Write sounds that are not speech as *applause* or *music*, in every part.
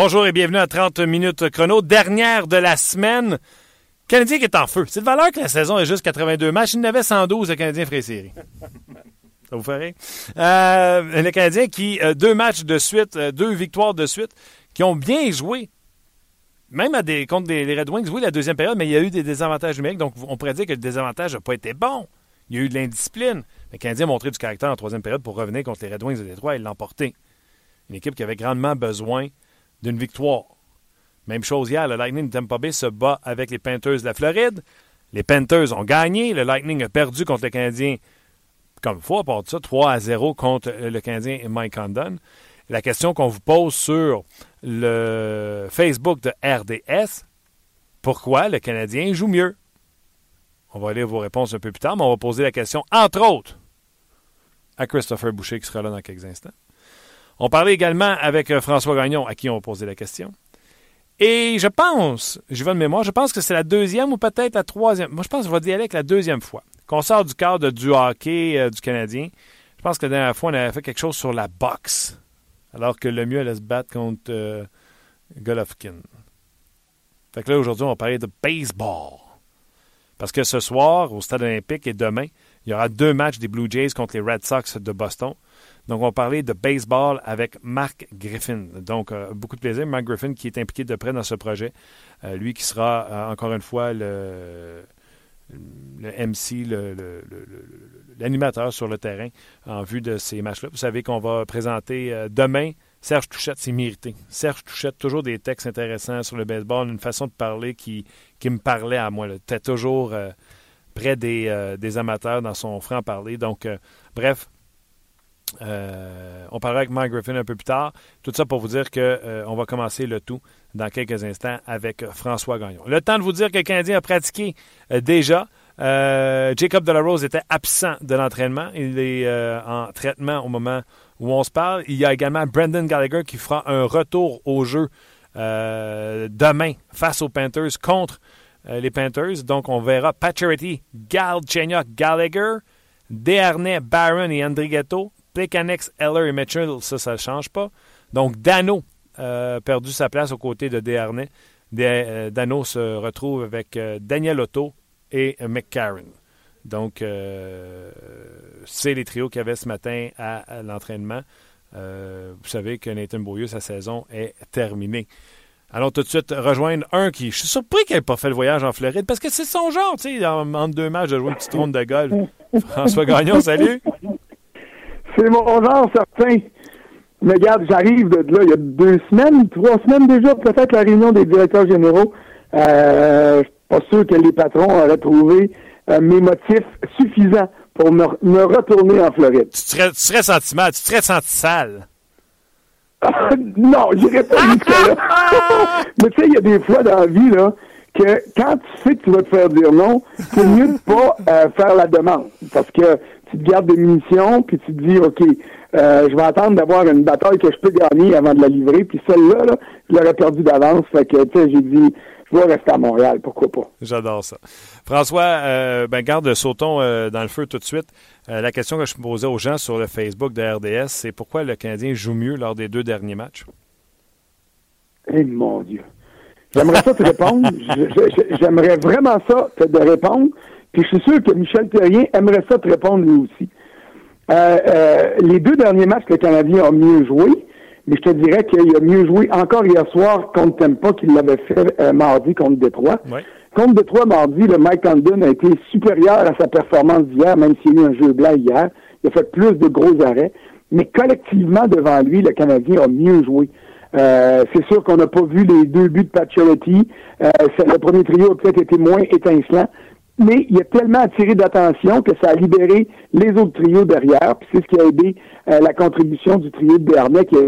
Bonjour et bienvenue à 30 minutes chrono. Dernière de la semaine. Canadien qui est en feu. C'est de valeur que la saison est juste 82 matchs. Il n'avait 112 le Canadien ferait série. Ça vous ferait? Euh, le Canadien qui, euh, deux matchs de suite, euh, deux victoires de suite, qui ont bien joué. Même à des, contre les Red Wings, oui, la deuxième période, mais il y a eu des désavantages numériques. Donc, on pourrait dire que le désavantage n'a pas été bon. Il y a eu de l'indiscipline. Le Canadien a montré du caractère en troisième période pour revenir contre les Red Wings de Détroit et l'emporter. Une équipe qui avait grandement besoin d'une victoire. Même chose hier, le Lightning de Tampa Bay se bat avec les Panthers de la Floride. Les Panthers ont gagné. Le Lightning a perdu contre le Canadien, comme fois, à part ça, 3 à 0 contre le Canadien et Mike Condon. La question qu'on vous pose sur le Facebook de RDS, pourquoi le Canadien joue mieux? On va lire vos réponses un peu plus tard, mais on va poser la question, entre autres, à Christopher Boucher qui sera là dans quelques instants. On parlait également avec euh, François Gagnon, à qui on posé la question. Et je pense, je vais de mémoire, je pense que c'est la deuxième ou peut-être la troisième. Moi, je pense que je vais dire avec la deuxième fois. Qu'on sort du cadre du hockey euh, du Canadien. Je pense que la dernière fois, on avait fait quelque chose sur la boxe. Alors que le mieux allait se battre contre euh, Golovkin. Fait que là, aujourd'hui, on va parler de baseball. Parce que ce soir, au Stade olympique et demain, il y aura deux matchs des Blue Jays contre les Red Sox de Boston. Donc, on va parler de baseball avec Mark Griffin. Donc, euh, beaucoup de plaisir. Mark Griffin qui est impliqué de près dans ce projet. Euh, lui qui sera, euh, encore une fois, le, MC, l'animateur sur le terrain en vue de ces matchs-là. Vous savez qu'on va présenter demain Serge Touchette, c'est mérité. Serge Touchette, toujours des textes intéressants sur le baseball, une façon de parler qui, qui me parlait à moi. Tu es toujours près des, des, amateurs dans son franc-parler. Donc, bref, euh, on parlera avec Mike Griffin un peu plus tard. Tout ça pour vous dire qu'on euh, va commencer le tout dans quelques instants avec François Gagnon. Le temps de vous dire que le Canadien a pratiqué euh, déjà. Jacob Delarose était absent de l'entraînement. Il est en traitement au moment où on se parle. Il y a également Brendan Gallagher qui fera un retour au jeu demain face aux Panthers contre les Panthers. Donc, on verra Paturity, Galchenyuk, Gallagher, Desharnais, Barron et Andrigetto Plekanex, Eller et Mitchell, ça, ça ne change pas. Donc, Dano a euh, perdu sa place aux côtés de Desharnais. Euh, Dano se retrouve avec euh, Daniel Otto et McCarron. Donc, c'est les trios qu'il y avait ce matin à, l'entraînement. vous savez que Nathan Beaulieu, sa saison est terminée. Allons tout de suite rejoindre un qui. Je suis surpris qu'il n'ait pas fait le voyage en Floride parce que c'est son genre, tu sais, entre deux matchs de jouer une petite ronde de golf. *laughs* François Gagnon, salut. C'est mon genre certain. Mais regarde, j'arrive de là il y a deux semaines, trois semaines déjà, peut-être la réunion des directeurs généraux. Euh, je suis pas sûr que les patrons auraient trouvé euh, mes motifs suffisants pour me, retourner en Floride. Tu serais, tu serais senti mal, tu serais senti sale. *laughs* non, j'irais pas jusque-là. *laughs* Mais tu sais, il y a des fois dans la vie, là, que quand tu sais que tu vas te faire dire non, c'est mieux de pas euh, faire la demande. Parce que tu te gardes des munitions, puis tu te dis, OK, euh, je vais attendre d'avoir une bataille que je peux gagner avant de la livrer. Puis celle-là, là, je l'aurais perdu d'avance. Fait que, tu sais, j'ai dit, je vais rester à Montréal, pourquoi pas. J'adore ça. François, euh, ben garde, sautons euh, dans le feu tout de suite. la question que je posais aux gens sur le Facebook de RDS, c'est pourquoi le Canadien joue mieux lors des deux derniers matchs? Eh mon Dieu. J'aimerais ça te répondre. J'aimerais vraiment ça te de répondre. Puis je suis sûr que Michel Terrien aimerait ça te répondre lui aussi. Euh, euh, les deux derniers matchs, le Canadien a mieux joué, mais je te dirais qu'il a mieux joué encore hier soir contre Tempa qu'il l'avait fait euh, mardi contre Détroit. Contre Détroit, mardi, le Mike Condon a été supérieur à sa performance d'hier, même s'il y a eu un jeu blanc hier. Il a fait plus de gros arrêts. Mais collectivement, devant lui, le Canadien a mieux joué. c'est sûr qu'on n'a pas vu les deux buts de Pacioretty. Euh, le premier trio a peut-être été moins étincelant, mais il a tellement attiré d'attention que ça a libéré les autres trios derrière, puis c'est ce qui a aidé euh, la contribution du trio de Bernay qui a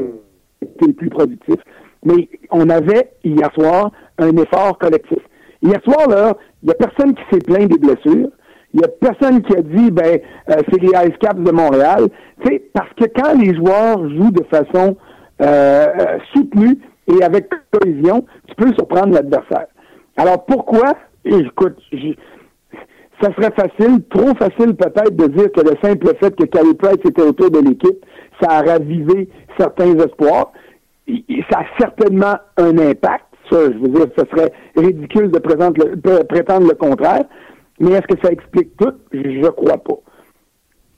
été le plus productif. Mais on avait, hier soir, un effort collectif. Hier soir, là, il n'y a personne qui s'est plaint des blessures. Il n'y a personne qui a dit, ben, euh, c'est les Ice Caps de Montréal. C'est parce que quand les joueurs jouent de façon euh, soutenue et avec cohésion, tu peux surprendre l'adversaire. Alors pourquoi? écoute, ça serait facile, trop facile peut-être de dire que le simple fait que Carey Price était autour de l'équipe, ça a ravivé certains espoirs. ça a certainement un impact. Ça, je veux dire, ce serait ridicule de prétendre le contraire. Mais est-ce que ça explique tout? Je crois pas.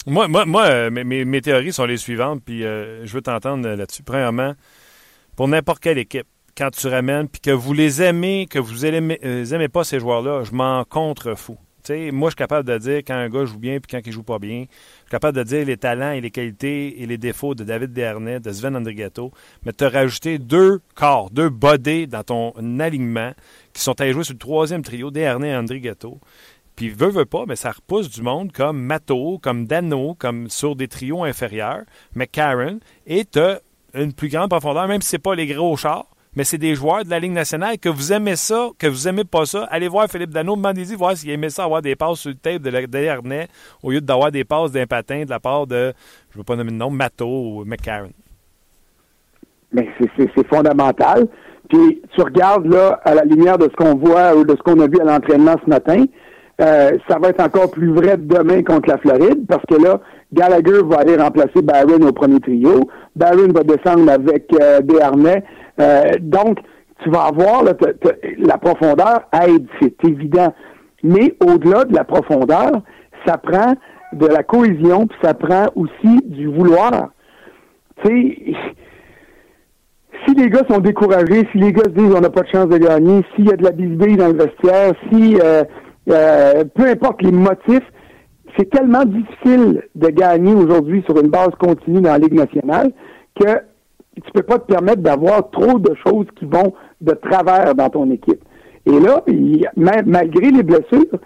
Moi, moi, moi euh, mes, théories sont les suivantes, puis euh, je veux t'entendre là-dessus. Premièrement, pour n'importe quelle équipe, quand tu ramènes, puis que vous les aimez, que vous aimez, euh, aimez pas ces joueurs-là, je m'en contrefous. Moi, je suis capable de dire quand un gars joue bien puis quand il joue pas bien. Je suis capable de dire les talents et les qualités et les défauts de David Dernay, de Sven Andrigato, mais te rajouter deux corps, deux bodies dans ton alignement qui sont allés jouer sur le troisième trio, Dernay et Andrigato. Puis veut, veut pas, mais ça repousse du monde comme Mato, comme Dano, comme sur des trios inférieurs, McCarron, et tu as une plus grande profondeur, même si c'est pas les gros chars, mais c'est des joueurs de la Ligue nationale. Que vous aimez ça, que vous aimez pas ça, allez voir Philippe Dano, demandez-y voir s'il aimait ça avoir des passes sur le tape de Dernay au lieu d'avoir des passes d'un patin de la part de, je ne veux pas nommer de nom, Mato ou McCarron. Mais c'est fondamental. Puis tu regardes là, à la lumière de ce qu'on voit ou de ce qu'on a vu à l'entraînement ce matin, euh, ça va être encore plus vrai demain contre la Floride parce que là, Gallagher va aller remplacer Barron au premier trio. Barron va descendre avec euh, Desharnais. Euh, donc, tu vas avoir la profondeur aide, c'est évident. Mais au-delà de la profondeur, ça prend de la cohésion, puis ça prend aussi du vouloir. Tu sais, si les gars sont découragés, si les gars se disent on n'a pas de chance de gagner, s'il y a de la bisbille dans le vestiaire, si euh, euh, peu importe les motifs, c'est tellement difficile de gagner aujourd'hui sur une base continue dans la Ligue nationale que tu peux pas te permettre d'avoir trop de choses qui vont de travers dans ton équipe. Et là, malgré les blessures,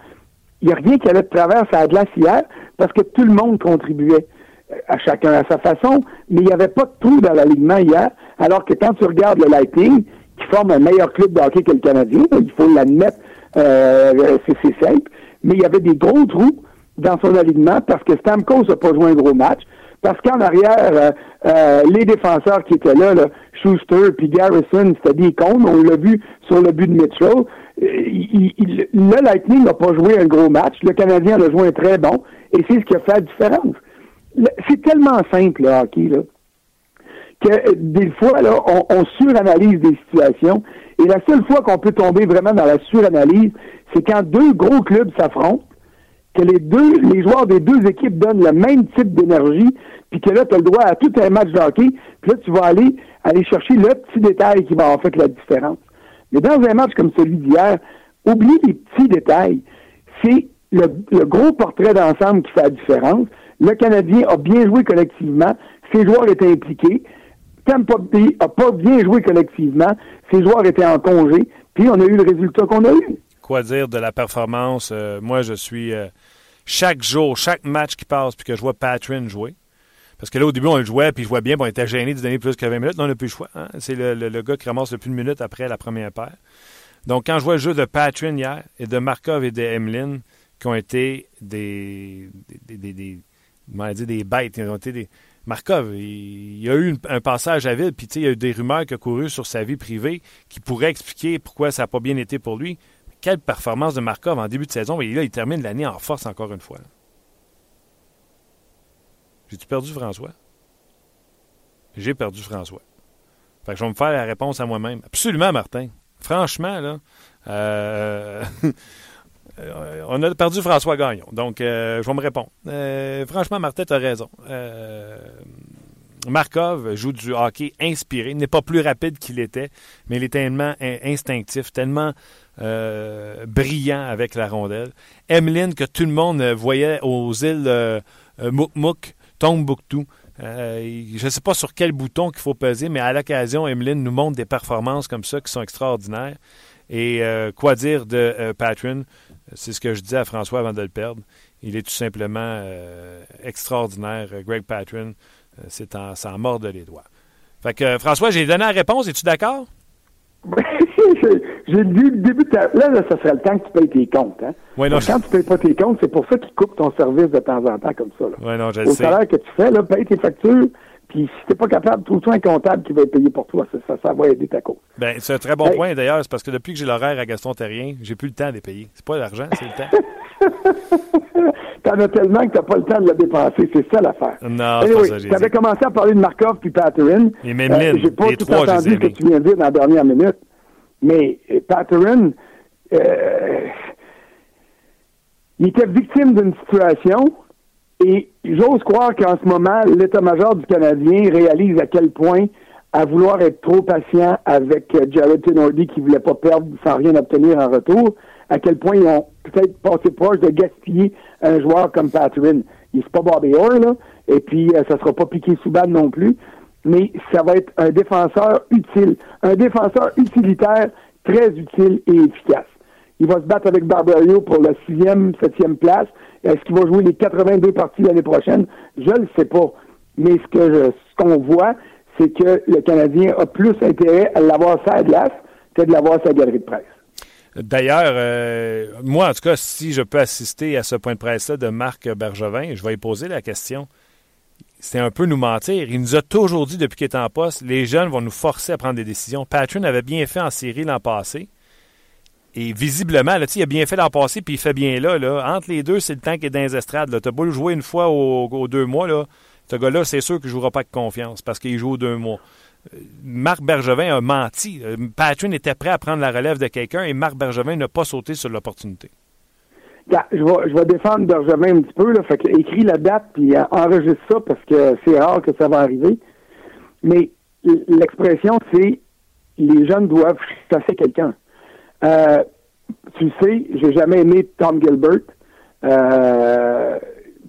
il n'y a rien qui allait de travers la glace hier parce que tout le monde contribuait euh, à chacun à sa façon, mais il n'y avait pas de trou dans l'alignement hier, alors que quand tu regardes le Lightning, qui forme un meilleur club de hockey que le Canadien, il faut l'admettre, euh, c'est simple, mais il y avait des gros trous dans son alignement parce que Stamkos n'a pas joué un gros match, parce qu'en arrière, euh, euh, les défenseurs qui étaient là, là Schuster puis Garrison, c'était des cons, on l'a vu sur le but de Mitchell. le Lightning n'a pas joué un gros match, le Canadien a joué un très bon, et c'est ce qui a fait la différence. C'est tellement simple, le hockey, là que des fois, là, on, on, suranalyse des situations. Et la seule fois qu'on peut tomber vraiment dans la suranalyse, c'est quand deux gros clubs s'affrontent, que les deux, les joueurs des deux équipes donnent le même type d'énergie, puis que là, tu as le droit à tout un match de hockey, puis là, tu vas aller, aller chercher le petit détail qui va avoir fait la différence. Mais dans un match comme celui d'hier, oublie les petits détails. C'est le, le, gros portrait d'ensemble qui fait la différence. Le Canadien a bien joué collectivement. Ses joueurs étaient impliqués. Tampa Bay n'a pas bien joué collectivement. Ses joueurs étaient en congé, puis on a eu le résultat qu'on a eu. Quoi dire de la performance? Euh, moi, je suis euh, chaque jour, chaque match qui passe, puis que je vois Patrin jouer. Parce que là, au début, on le jouait, puis je vois bien, puis on était gêné de donner plus que 20 minutes. Non, on n'a plus le choix. Hein. C'est le, gars qui ramasse le plus de minutes après la première paire. Donc, quand je vois le jeu de Patrin hier, et de Markov et de Emlyn, qui ont été des, des, des, des, des, des bêtes, ils ont été des, Markov, il, y a eu un passage à vide, puis il y a eu des rumeurs qui ont couru sur sa vie privée qui pourraient expliquer pourquoi ça n'a pas bien été pour lui. Quelle performance de Markov en début de saison. Et il termine l'année en force encore une fois. J'ai-tu perdu François? J'ai perdu François. Fait que je vais me faire la réponse à moi-même. Absolument, Martin. Franchement, là, euh, Euh, *laughs* on a perdu François Gagnon. Donc, euh, je vais me répondre. Euh, franchement, Martin, tu as raison. Markov joue du hockey inspiré. N'est pas plus rapide qu'il était, mais il est tellement instinctif, tellement brillant avec la rondelle. Emeline, que tout le monde voyait aux îles Mouk Tombouctou. je ne sais pas sur quel bouton qu'il faut peser, mais à l'occasion, Emeline nous montre des performances comme ça qui sont extraordinaires. Et quoi dire de Patron? C'est ce que je disais à François avant de le perdre. Il est tout simplement euh, extraordinaire. Greg Patron, euh, c'est en, en mordre les doigts. Fait François, j'ai donné la réponse. Es-tu d'accord? J'ai dit le début de ta... là, là, ça serait le temps que tu payes tes comptes. Hein? Ouais, non, Quand tu ne payes pas tes comptes, c'est pour ça qu'ils coupent ton service de temps en temps comme ça. Là. Ouais, non, je Au sais. salaire que tu fais, là, paye tes factures, Puis si t'es pas capable, trouve-toi un comptable qui va être payé pour toi. Ça, ça, va aider ta cause. Ben, c'est un très bon point d'ailleurs. C'est parce que depuis que j'ai l'horaire à Gaston Terrien, j'ai plus le temps de les payer. C'est pas l'argent, c'est le temps. *laughs* T'en as tellement que t'as pas le temps de le dépenser. C'est ça l'affaire. Non, anyway, Tu avais commencé à parler de Markov puis Patterin. Et même euh, J'ai pas tout entendu ce que tu viens de dire dans la dernière minute. Mais euh, Patterin, euh, il était victime d'une situation et j'ose croire qu'en ce moment, l'état-major du Canadien réalise à quel point, à vouloir être trop patient avec euh, Jared Tenordi qui voulait pas perdre sans rien obtenir en retour, à quel point ils ont peut-être passé proche de gaspiller un joueur comme Patrin. Il n'est pas Bobby Orr, là, et puis ça sera pas piqué sous balle non plus, mais ça va être un défenseur utile, un défenseur utilitaire très utile et efficace. Il va se battre avec Barbario pour la sixième, septième place. Est-ce qu'il va jouer les 82 parties l'année prochaine? Je ne le sais pas. Mais ce ce qu'on voit, c'est que le Canadien a plus intérêt à l'avoir sa glace que de l'avoir sa galerie de presse. D'ailleurs, euh, moi, en tout cas, si je peux assister à ce point de presse-là de Marc Bergevin, je vais poser la question. C'est un peu nous mentir. Il nous a toujours dit depuis qu'il est en poste, les jeunes vont nous forcer à prendre des décisions. Patrick avait bien fait en série l'an passé. Et visiblement, là, il a bien fait l'an passé, puis il fait bien là. Entre les deux, c'est le temps qui est dans les estrades. Tu as beau le jouer une fois aux, deux mois, là. Ce gars-là, c'est sûr qu'il ne jouera pas avec confiance parce qu'il joue aux deux mois. Euh, Marc Bergevin a menti. Euh, Patrick était prêt à prendre la relève de quelqu'un et Marc Bergevin n'a pas sauté sur l'opportunité. Je, vais, je vais défendre Bergevin un petit peu. Là, fait que, écris la date puis euh, enregistre ça parce que c'est rare que ça va arriver. Mais l'expression, c'est les jeunes doivent chasser quelqu'un. Euh, tu sais, j'ai jamais aimé Tom Gilbert. Euh,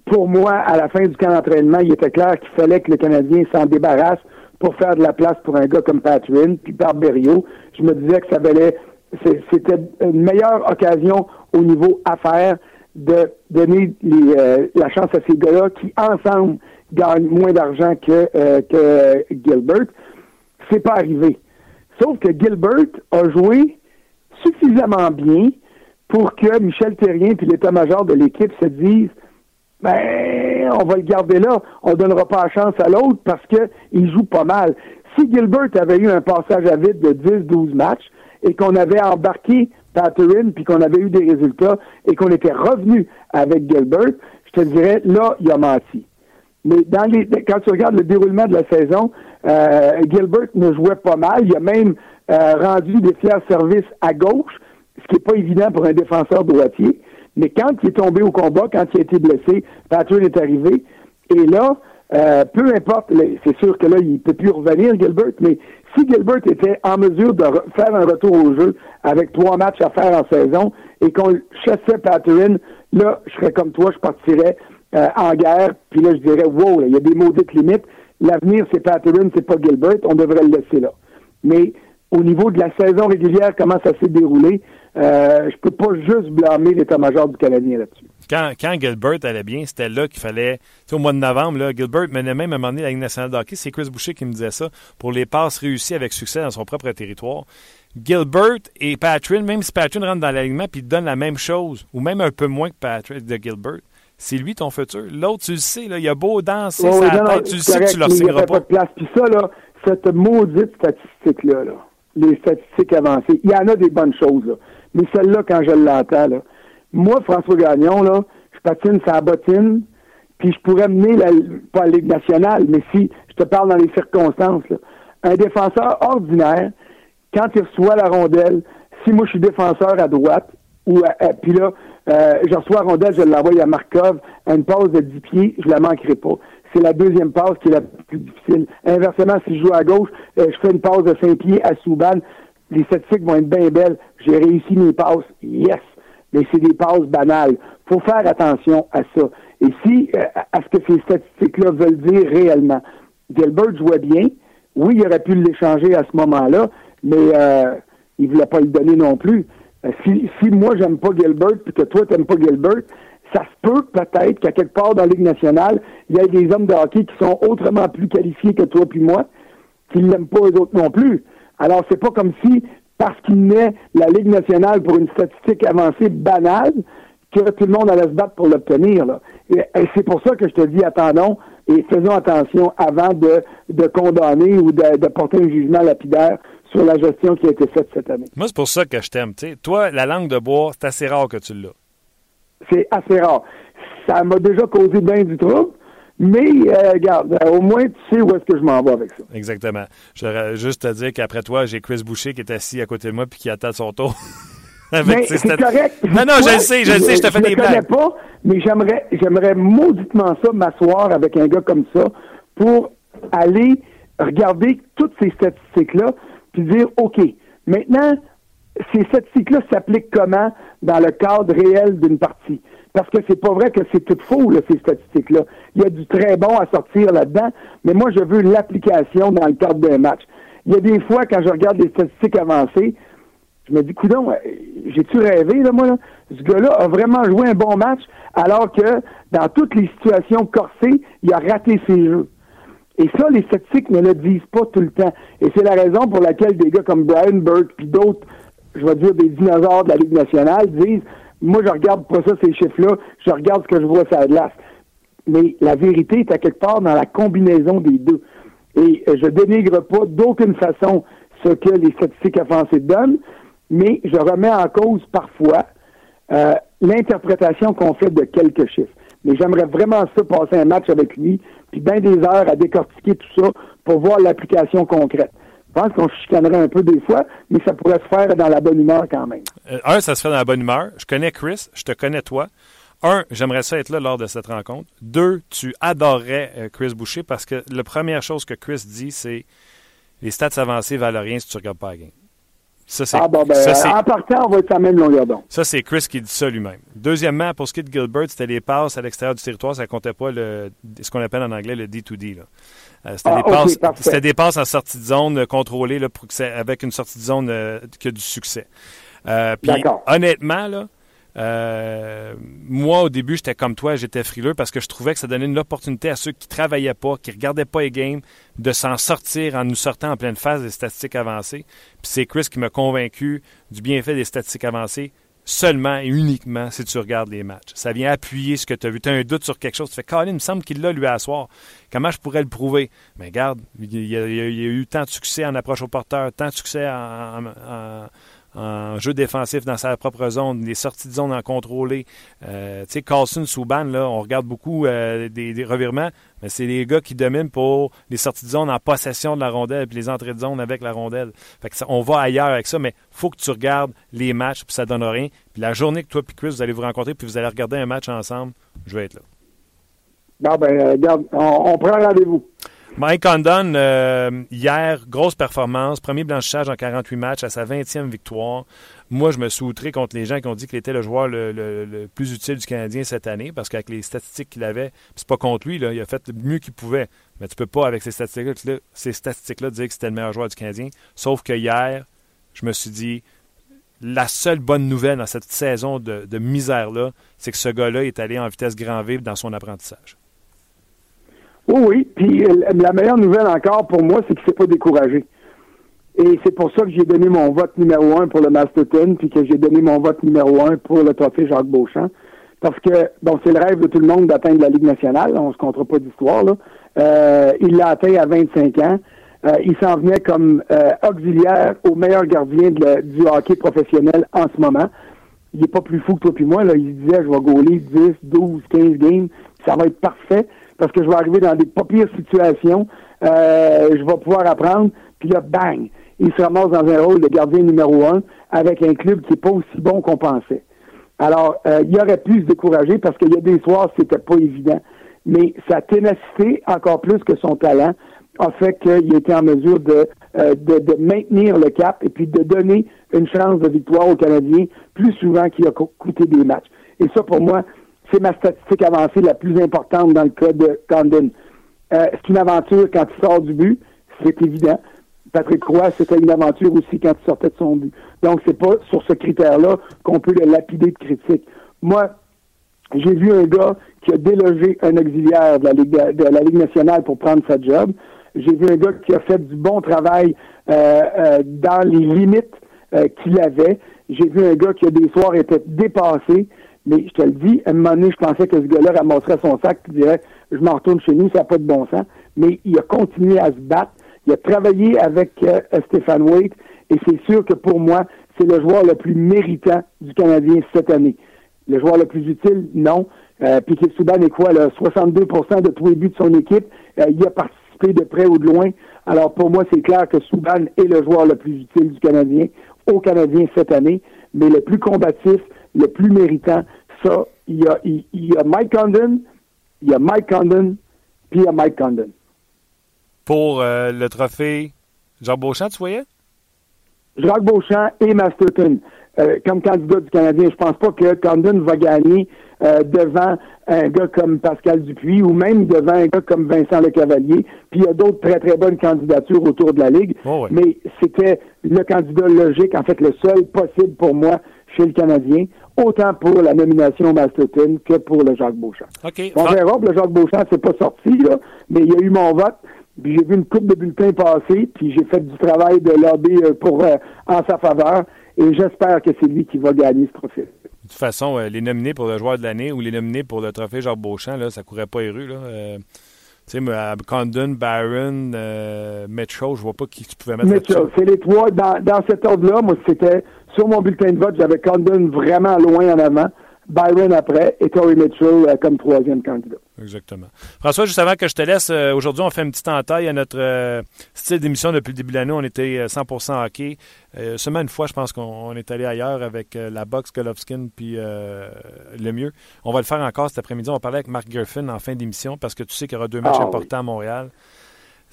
pour moi, à la fin du camp d'entraînement, il était clair qu'il fallait que le Canadien s'en débarrasse pour faire de la place pour un gars comme Patrin, puis Barberio. Je me disais que ça valait, c'était une meilleure occasion au niveau affaires de donner euh, la chance à ces gars-là qui, ensemble, gagnent moins d'argent que, euh, que Gilbert. C'est pas arrivé. Sauf que Gilbert a joué suffisamment bien pour que Michel Terrien et l'état-major de l'équipe se disent ben, on va le garder là, on donnera pas la chance à l'autre parce qu'il joue pas mal. Si Gilbert avait eu un passage à vide de 10-12 matchs et qu'on avait embarqué Patterin puis qu'on avait eu des résultats et qu'on était revenu avec Gilbert, je te dirais, là, il a menti. Mais dans les, quand tu regardes le déroulement de la saison, euh, Gilbert ne jouait pas mal. Il a même euh, rendu des fiers services à gauche, ce qui n'est pas évident pour un défenseur droitier. Mais quand il est tombé au combat, quand il a été blessé, Patrick est arrivé. Et là, euh, peu importe, c'est sûr que là, il ne peut plus revenir, Gilbert, mais si Gilbert était en mesure de faire un retour au jeu avec trois matchs à faire en saison et qu'on chassait Patrick, là, je serais comme toi, je partirais euh, en guerre, puis là, je dirais, wow, il y a des maudites limites. L'avenir, c'est Patterson, c'est pas Gilbert, on devrait le laisser là. Mais au niveau de la saison régulière, comment ça s'est déroulé, euh, je peux pas juste blâmer l'état-major du Canadien là-dessus. Quand, quand, Gilbert allait bien, c'était là qu'il fallait. au mois de novembre, là, Gilbert menait même à un moment donné la Ligue nationale de hockey. C'est Chris Boucher qui me disait ça pour les passes réussies avec succès dans son propre territoire. Gilbert et Patrick, même si Patrick rentre dans l'alignement puis donne la même chose, ou même un peu moins que Patrick de Gilbert, c'est lui ton futur. L'autre, tu le sais, là, il a beau danser sa tête, tu le sais que tu leur signeras pas. pas de place. Puis ça, là, cette maudite statistique-là, là, les statistiques avancées, il y en a des bonnes choses, là. Mais celle-là, quand je l'entends, là, moi, François Gagnon, là, je patine sa bottine, puis je pourrais mener la, pas la Ligue nationale, mais si je te parle dans les circonstances, là, un défenseur ordinaire, quand il reçoit la rondelle, si moi je suis défenseur à droite, ou puis là, euh, je reçois la rondelle, je l'envoie à Markov, à une passe de 10 pieds, je la manquerai pas. C'est la deuxième passe qui est la plus difficile. Inversement, si je joue à gauche, euh, je fais une passe de 5 pieds à Souban, les statistiques vont être bien belles. J'ai réussi mes passes, yes, mais c'est des passes banales. faut faire attention à ça. Et si, euh, à ce que ces statistiques-là veulent dire réellement, Gilbert jouait bien, oui, il aurait pu l'échanger à ce moment-là, mais euh, il voulait pas le donner non plus. Euh, si, si moi, j'aime pas Gilbert, puis que toi, t'aimes pas Gilbert, ça se peut peut-être qu'à quelque part dans la Ligue nationale, il y ait des hommes de hockey qui sont autrement plus qualifiés que toi puis moi, qui ne l'aiment pas eux autres non plus. Alors, c'est pas comme si, parce qu'il naît la Ligue nationale pour une statistique avancée banale, que tout le monde allait se battre pour l'obtenir. Et, c'est pour ça que je te dis, attendons, et faisons attention avant de, de condamner ou de, de porter un jugement lapidaire sur la gestion qui a été faite cette année. Moi, c'est pour ça que je t'aime. Toi, la langue de bois, c'est assez rare que tu l'as. C'est assez rare. Ça m'a déjà causé bien du trouble, mais euh, regarde, euh, au moins tu sais où est-ce que je m'en vais avec ça. Exactement. Je voudrais juste te dire qu'après toi, j'ai Chris Boucher qui est assis à côté de moi puis qui attend son tour. *laughs* c'est correct. Non, non, je le sais, je le sais, je te fais des blagues. Je pas, mais j'aimerais, j'aimerais mauditement ça, m'asseoir avec un gars comme ça pour aller regarder toutes ces statistiques-là puis dire, OK, maintenant, ces statistiques-là s'appliquent comment dans le cadre réel d'une partie? Parce que c'est pas vrai que c'est tout faux, là, ces statistiques-là. Il y a du très bon à sortir là-dedans, mais moi, je veux l'application dans le cadre d'un match. Il y a des fois, quand je regarde les statistiques avancées, je me dis, coudon, j'ai-tu rêvé, là, moi, là? Ce gars-là a vraiment joué un bon match, alors que dans toutes les situations corsées, il a raté ses jeux. Et ça, les statistiques ne le disent pas tout le temps. Et c'est la raison pour laquelle des gars comme Brian Burke puis d'autres, je vais dire des dinosaures de la Ligue nationale, disent Moi, je regarde pas ça, ces chiffres-là, je regarde ce que je vois sur la glace. Mais la vérité est à quelque part dans la combinaison des deux. Et euh, je dénigre pas d'aucune façon ce que les statistiques avancées donnent, mais je remets en cause parfois euh, l'interprétation qu'on fait de quelques chiffres. Mais j'aimerais vraiment ça passer un match avec lui, puis bien des heures à décortiquer tout ça pour voir l'application concrète. Je pense qu'on chicanerait un peu des fois, mais ça pourrait se faire dans la bonne humeur quand même. Euh, un, ça se fait dans la bonne humeur. Je connais Chris, je te connais toi. Un, j'aimerais ça être là lors de cette rencontre. Deux, tu adorerais euh, Chris Boucher parce que la première chose que Chris dit, c'est les stats avancées valent rien si tu ne regardes pas la game. Ça, c'est, ah bon, ben, en partant, on va être à même longueur d'onde. Ça, c'est Chris qui dit ça lui-même. Deuxièmement, pour ce qui est de Gilbert, c'était les passes à l'extérieur du territoire, ça comptait pas le, ce qu'on appelle en anglais le D2D. Là. Euh, c'était, ah, des passes, c'était des passes en sortie de zone contrôlées là, pour que avec une sortie de zone euh, qui a du succès. Euh, puis, honnêtement, là, euh, moi, au début, j'étais comme toi, j'étais frileux parce que je trouvais que ça donnait une opportunité à ceux qui travaillaient pas, qui regardaient pas les games, de s'en sortir en nous sortant en pleine phase des statistiques avancées. Puis c'est Chris qui m'a convaincu du bienfait des statistiques avancées seulement et uniquement si tu regardes les matchs. Ça vient appuyer ce que tu as vu. Tu as un doute sur quelque chose. Tu fais, Colin, il me semble qu'il l'a lui à. Comment je pourrais le prouver? Mais regarde, il y, a, eu tant de succès en approche au porteur, tant de succès en jeu défensif dans sa propre zone, des sorties de zone en contrôlé. Euh, tu sais, Carlson, Souban, là, on regarde beaucoup euh, des, revirements, mais c'est les gars qui dominent pour les sorties de zone en possession de la rondelle puis les entrées de zone avec la rondelle. Fait que on va ailleurs avec ça, mais faut que tu regardes les matchs puis ça donne rien. Puis la journée que toi et Chris, vous allez vous rencontrer puis vous allez regarder un match ensemble, je vais être là. Non, ben, euh, regarde, on prend rendez-vous. Mike Condon, euh, hier, grosse performance, premier blanchissage en 48 matchs à sa 20e victoire. Moi, je me suis outré contre les gens qui ont dit qu'il était le joueur le, plus utile du Canadien cette année parce qu'avec les statistiques qu'il avait, c'est pas contre lui, il a fait le mieux qu'il pouvait. Mais tu peux pas, avec ces statistiques-là, ces statistiques-là dire que c'était le meilleur joueur du Canadien. Sauf que hier, je me suis dit, la seule bonne nouvelle dans cette saison de, de misère-là, c'est que ce gars-là est allé en vitesse grand V dans son apprentissage. Oui, oui. Puis euh, la meilleure nouvelle encore pour moi, c'est qu'il ne s'est pas découragé. Et c'est pour ça que j'ai donné mon vote numéro un pour le Masterton, puis que j'ai donné mon vote numéro un pour le trophée Jacques Beauchamp. Parce que, bon, c'est le rêve de tout le monde d'atteindre la Ligue nationale. On se comptera pas d'histoire. Euh, il l'a atteint à 25 ans. Euh, il s'en venait comme auxiliaire au meilleur gardien du hockey professionnel en ce moment. Il est pas plus fou que toi puis moi. Là. Il disait, je vais gauler 10, 12, 15 games. Ça va être parfait parce que je vais arriver dans des pas pires situations, euh, je vais pouvoir apprendre, puis là, bang, il se ramasse dans un rôle de gardien numéro un avec un club qui n'est pas aussi bon qu'on pensait. Alors, euh, il aurait pu se décourager parce qu'il y a des soirs, c'était pas évident. Mais sa ténacité, encore plus que son talent, a fait qu'il était en mesure de, euh, de, de, maintenir le cap et puis de donner une chance de victoire aux Canadiens plus souvent qu'il a coûté des matchs. Et ça, pour moi, c'est ma statistique avancée la plus importante dans le cas de Condon. Euh, c'est une aventure quand il sort du but, c'est évident. Patrick Roy, c'était une aventure aussi quand il sortait de son but. Donc, c'est pas sur ce critère-là qu'on peut le lapider de critique. Moi, j'ai vu un gars qui a délogé un auxiliaire de la Ligue, nationale pour prendre sa job. J'ai vu un gars qui a fait du bon travail euh, euh, dans les limites qu'il avait. J'ai vu un gars qui a des soirs été dépassé. Mais je te le dis, à un moment donné, je pensais que ce gars-là ramasserait son sac et dirait je m'en retourne chez nous, ça n'a pas de bon sens. Mais il a continué à se battre. Il a travaillé avec euh, Stéphane Waite et c'est sûr que pour moi, c'est le joueur le plus méritant du Canadien cette année. Le joueur le plus utile, non. Euh, Piquet Souban est quoi, là, 62% de tous les buts de son équipe. Euh, il a participé de près ou de loin. Alors pour moi, c'est clair que Souban est le joueur le plus utile du Canadien, au Canadien cette année, mais le plus combatif, le plus méritant, ça, il y a, il, y a Mike Condon, il y a Mike Condon, puis il y a Mike Condon. Pour euh, le trophée Jacques Beauchamp, tu voyais? Jacques Beauchamp et Masterton. Euh, comme candidat du Canadien, je pense pas que Condon va gagner euh, devant un gars comme Pascal Dupuis ou même devant un gars comme Vincent Lecavalier. Puis il y a d'autres très très bonnes candidatures autour de la Ligue. Oh Mais c'était le candidat logique, en fait le seul possible pour moi chez le Canadien, autant pour la nomination Masterton que pour le Jacques Beauchamp. On verra, le Jacques Beauchamp, c'est pas sorti, là, mais il y a eu mon vote. Puis j'ai vu une coupe de bulletins passer, puis j'ai fait du travail de lobby euh, pour euh, en sa faveur, et j'espère que c'est lui qui va gagner ce trophée. De toute façon, euh, les nominés pour le joueur de l'année ou les nominés pour le trophée Jacques Beauchamp, là, ça courait pas les rues. Là. Tu sais, Condon, Barron, Mitchell, je vois pas qui tu pouvais mettre Mitchell, c'est les trois. Dans, dans cet ordre-là, moi, c'était sur mon bulletin de vote, j'avais Condon vraiment loin en avant. Byron après et Tory Mitchell euh, comme troisième candidat. Exactement. François, juste avant que je te laisse, euh, aujourd'hui, on fait une petite entaille à notre euh, style d'émission depuis le début de l'année. On était 100% hockey. seulement une fois, je pense qu'on est allé ailleurs avec la boxe Golovskin puis le mieux. On va le faire encore cet après-midi. On va parler avec Mark Griffin en fin d'émission parce que tu sais qu'il y aura deux matchs ah importants à Montréal.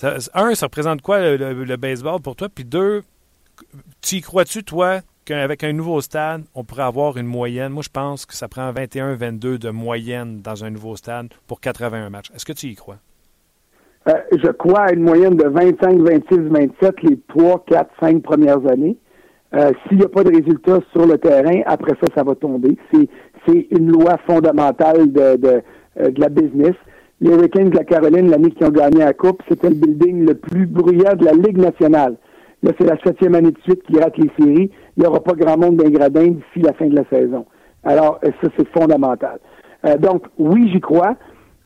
un, ça représente quoi le baseball pour toi? Puis deux, tu y crois-tu, toi, qu'avec un nouveau stade, on pourrait avoir une moyenne. Moi, je pense que ça prend 21-22 de moyenne dans un nouveau stade pour 81 matchs. Est-ce que tu y crois? Euh, je crois à une moyenne de 25, 26, 27 les 3, 4, 5 premières années. Euh, s'il n'y a pas de résultats sur le terrain, après ça, ça va tomber. C'est une loi fondamentale euh, de la business. Les Hurricanes de la Caroline, l'année qui ont gagné la Coupe, c'était le building le plus bruyant de la Ligue nationale. Là, c'est la septième année de suite qui rate les séries. Il n'y aura pas grand monde d'ingradins d'ici la fin de la saison. Alors, euh, ça, c'est fondamental. Euh, donc, oui, j'y crois.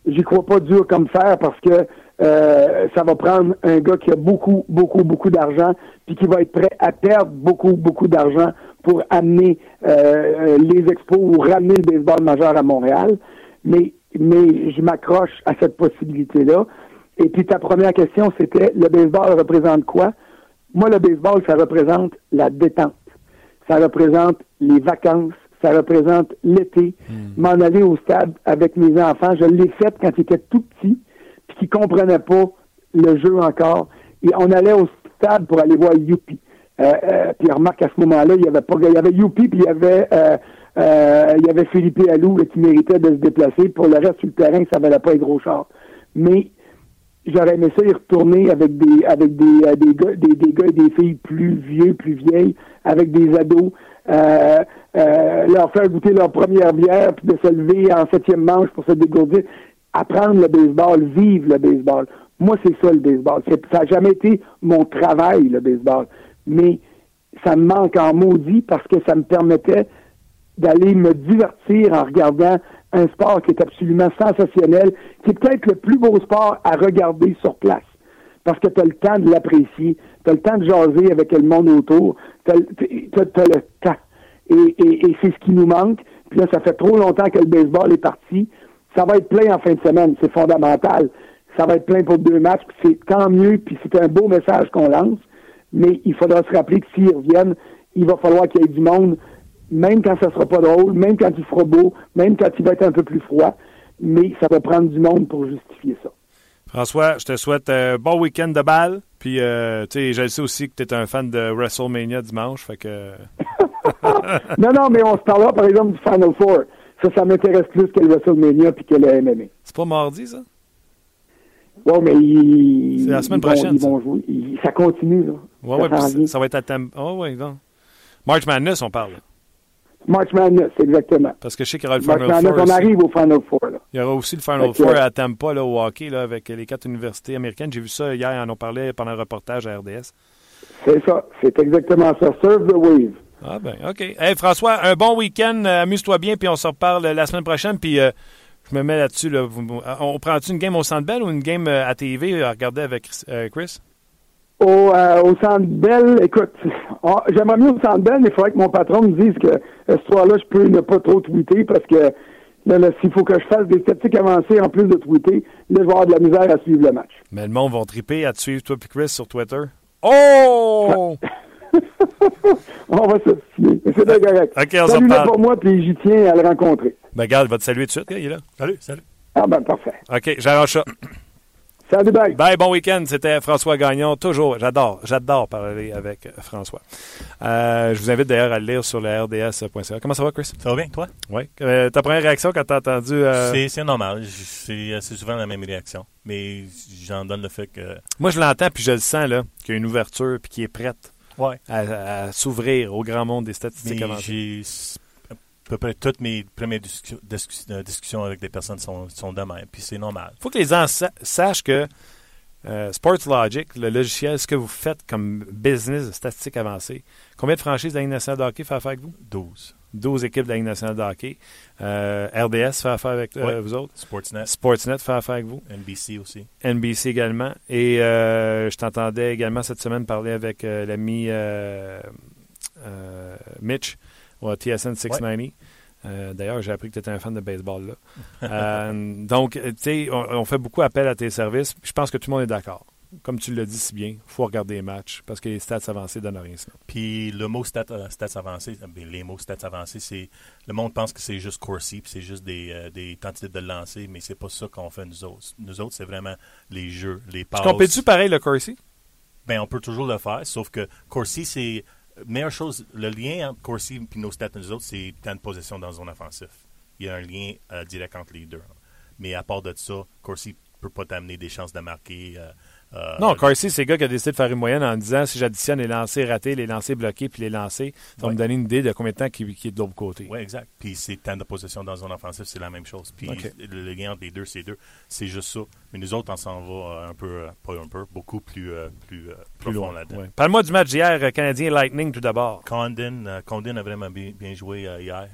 J'y crois pas dur comme fer parce que euh, ça va prendre un gars qui a beaucoup, beaucoup, beaucoup d'argent, puis qui va être prêt à perdre beaucoup, beaucoup d'argent pour amener les expos ou ramener le baseball majeur à Montréal. Mais, mais je m'accroche à cette possibilité-là. Et puis ta première question, c'était le baseball représente quoi? Moi, le baseball, ça représente la détente. Ça représente les vacances. Ça représente l'été. Hmm. M'en aller au stade avec mes enfants. Je l'ai fait quand ils étaient tout petits, puis qu'ils comprenaient pas le jeu encore. Et on allait au stade pour aller voir Youpi. Euh, euh, puis remarque, à ce moment-là, il y avait pas, il y avait Youpi, puis il y avait, euh, euh, il y avait Philippe Alou qui méritait de se déplacer. Pour le reste du terrain, ça valait pas un gros char. Mais j'aurais aimé ça y retourner avec des avec des, euh, des, gars, des, des et des filles plus vieux, plus vieilles, avec des ados, euh, euh, leur faire goûter leur première bière, puis de se lever en septième manche pour se dégourdir, apprendre le baseball, vivre le baseball. Moi, c'est ça le baseball. Ça n'a jamais été mon travail, le baseball. Mais ça me manque en maudit parce que ça me permettait d'aller me divertir en regardant un sport qui est absolument sensationnel, qui est peut-être le plus beau sport à regarder sur place. Parce que tu as le temps de l'apprécier, tu as le temps de jaser avec le monde autour, tu as, le temps. Et, c'est ce qui nous manque. Puis là, ça fait trop longtemps que le baseball est parti. Ça va être plein en fin de semaine, c'est fondamental. Ça va être plein pour deux matchs, c'est tant mieux, puis c'est un beau message qu'on lance. Mais il faudra se rappeler que s'ils reviennent, il va falloir qu'il y ait du monde même quand ça sera pas drôle, même quand il fera beau, même quand il va être un peu plus froid, mais ça va prendre du monde pour justifier ça. François, je te souhaite un bon week-end de balle. Puis, euh, tu sais, je sais aussi que tu es un fan de WrestleMania dimanche, fait que... *laughs* non, non, mais on se parlera, par exemple, du Final Four. Ça, ça m'intéresse plus que le WrestleMania puis que le MMA. C'est pas mardi, ça? Oui, mais ils... C'est la semaine prochaine, ils vont jouer. ça continue, là. Oui, oui, ça, va être à thème... Oh, oui, non. March Madness, on parle. March Madness, exactement. Parce que je sais qu'il y aura le Final March Madness, on arrive au Final Four. Là. Il y aura aussi le Final Four à Tampa, là, au hockey, là, avec les quatre universités américaines. J'ai vu ça hier, ils en ont parlé pendant un reportage à RDS. C'est ça, c'est exactement ça. Serve the wave. Ah ben, OK. Hey, François, un bon week-end. Amuse-toi bien, puis on se reparle la semaine prochaine. Puis euh, Je me mets là-dessus. Là. On prend-tu une game au Centre Bell ou une game à TV à regarder avec Chris? Au, au Centre Bell, écoute, j'aimerais mieux au Centre Bell, mais il faudrait que mon patron me dise que ce soir-là, je peux ne pas trop tweeter parce que s'il faut que je fasse des statistiques avancées en plus de tweeter, là, je vais avoir de la misère à suivre le match. Mais le monde va triper à te suivre, toi et Chris, sur Twitter. Oh! *laughs* on va se C'est bien correct. OK, on Salut pour moi, puis j'y tiens à le rencontrer. Ben, regarde, il va te saluer tout de suite. Il est là. Salut, salut. Ah, ben, parfait. OK, j'arrange ça. *clears throat* Salut, bye. Bye, bon week-end. C'était François Gagnon. Toujours, j'adore, j'adore parler avec François. Euh, je vous invite d'ailleurs à le lire sur le rds.ca. Comment ça va, Chris? Ça va bien, toi? Oui. Euh, ta première réaction quand tu as entendu. Euh... C'est normal. C'est souvent la même réaction. Mais j'en donne le fait que. Moi, je l'entends puis je le sens, là, qu'il y a une ouverture puis qu'il est prête ouais. à, s'ouvrir au grand monde des statistiques avancées à peu près toutes mes premières euh, discussions avec des personnes sont, sont de même. Puis c'est normal. Il faut que les gens sachent que euh, SportsLogic, le logiciel, ce que vous faites comme business de statistiques avancées, combien de franchises de la Ligue nationale de hockey fait affaire avec vous? 12. 12 équipes de la Ligue nationale de hockey. Euh, RDS fait affaire avec vous autres? Sportsnet. Sportsnet fait affaire avec vous? NBC aussi. NBC également. Et je t'entendais également cette semaine parler avec l'ami Mitch au TSN 690. Euh, d'ailleurs, j'ai appris que tu étais un fan de baseball. Là. *laughs* Euh, donc, tu sais, on, fait beaucoup appel à tes services. Je pense que tout le monde est d'accord. Comme tu l'as dit si bien, il faut regarder les matchs parce que les stats avancés donnent rien. Puis le mot stats, euh, stats avancés, ben, les mots stats avancés, c'est le monde pense que c'est juste Corsi, puis c'est juste des, des tentatives de lancer, mais c'est pas ça qu'on fait nous autres. Nous autres, c'est vraiment les jeux, les passes. Est-ce qu'on peut-tu pareil le Corsi? Ben, on peut toujours le faire, sauf que Corsi, c'est meilleure chose, le lien entre Corsi et nos stats nous autres, c'est temps de possession dans la zone offensive. Il y a un lien euh, direct entre les deux. Mais à part de ça, Corsi peut pas t'amener des chances de marquer. Euh, euh, non, Corsi, c'est le gars qui a décidé de faire une moyenne en disant si j'additionne les lancers ratés, les lancers bloqués, puis les lancers, ça va me donner une idée de combien de temps qui, est de l'autre côté. Oui, exact. Puis c'est temps de possession dans zone offensive, c'est la même chose. Puis le lien entre les deux, c'est deux. C'est juste ça. Mais nous autres, on s'en va un peu, pas un peu, beaucoup plus, plus, plus loin là-dedans. Parle-moi du match d'hier, Canadien Lightning tout d'abord. Condon, Condon a vraiment bien, joué hier.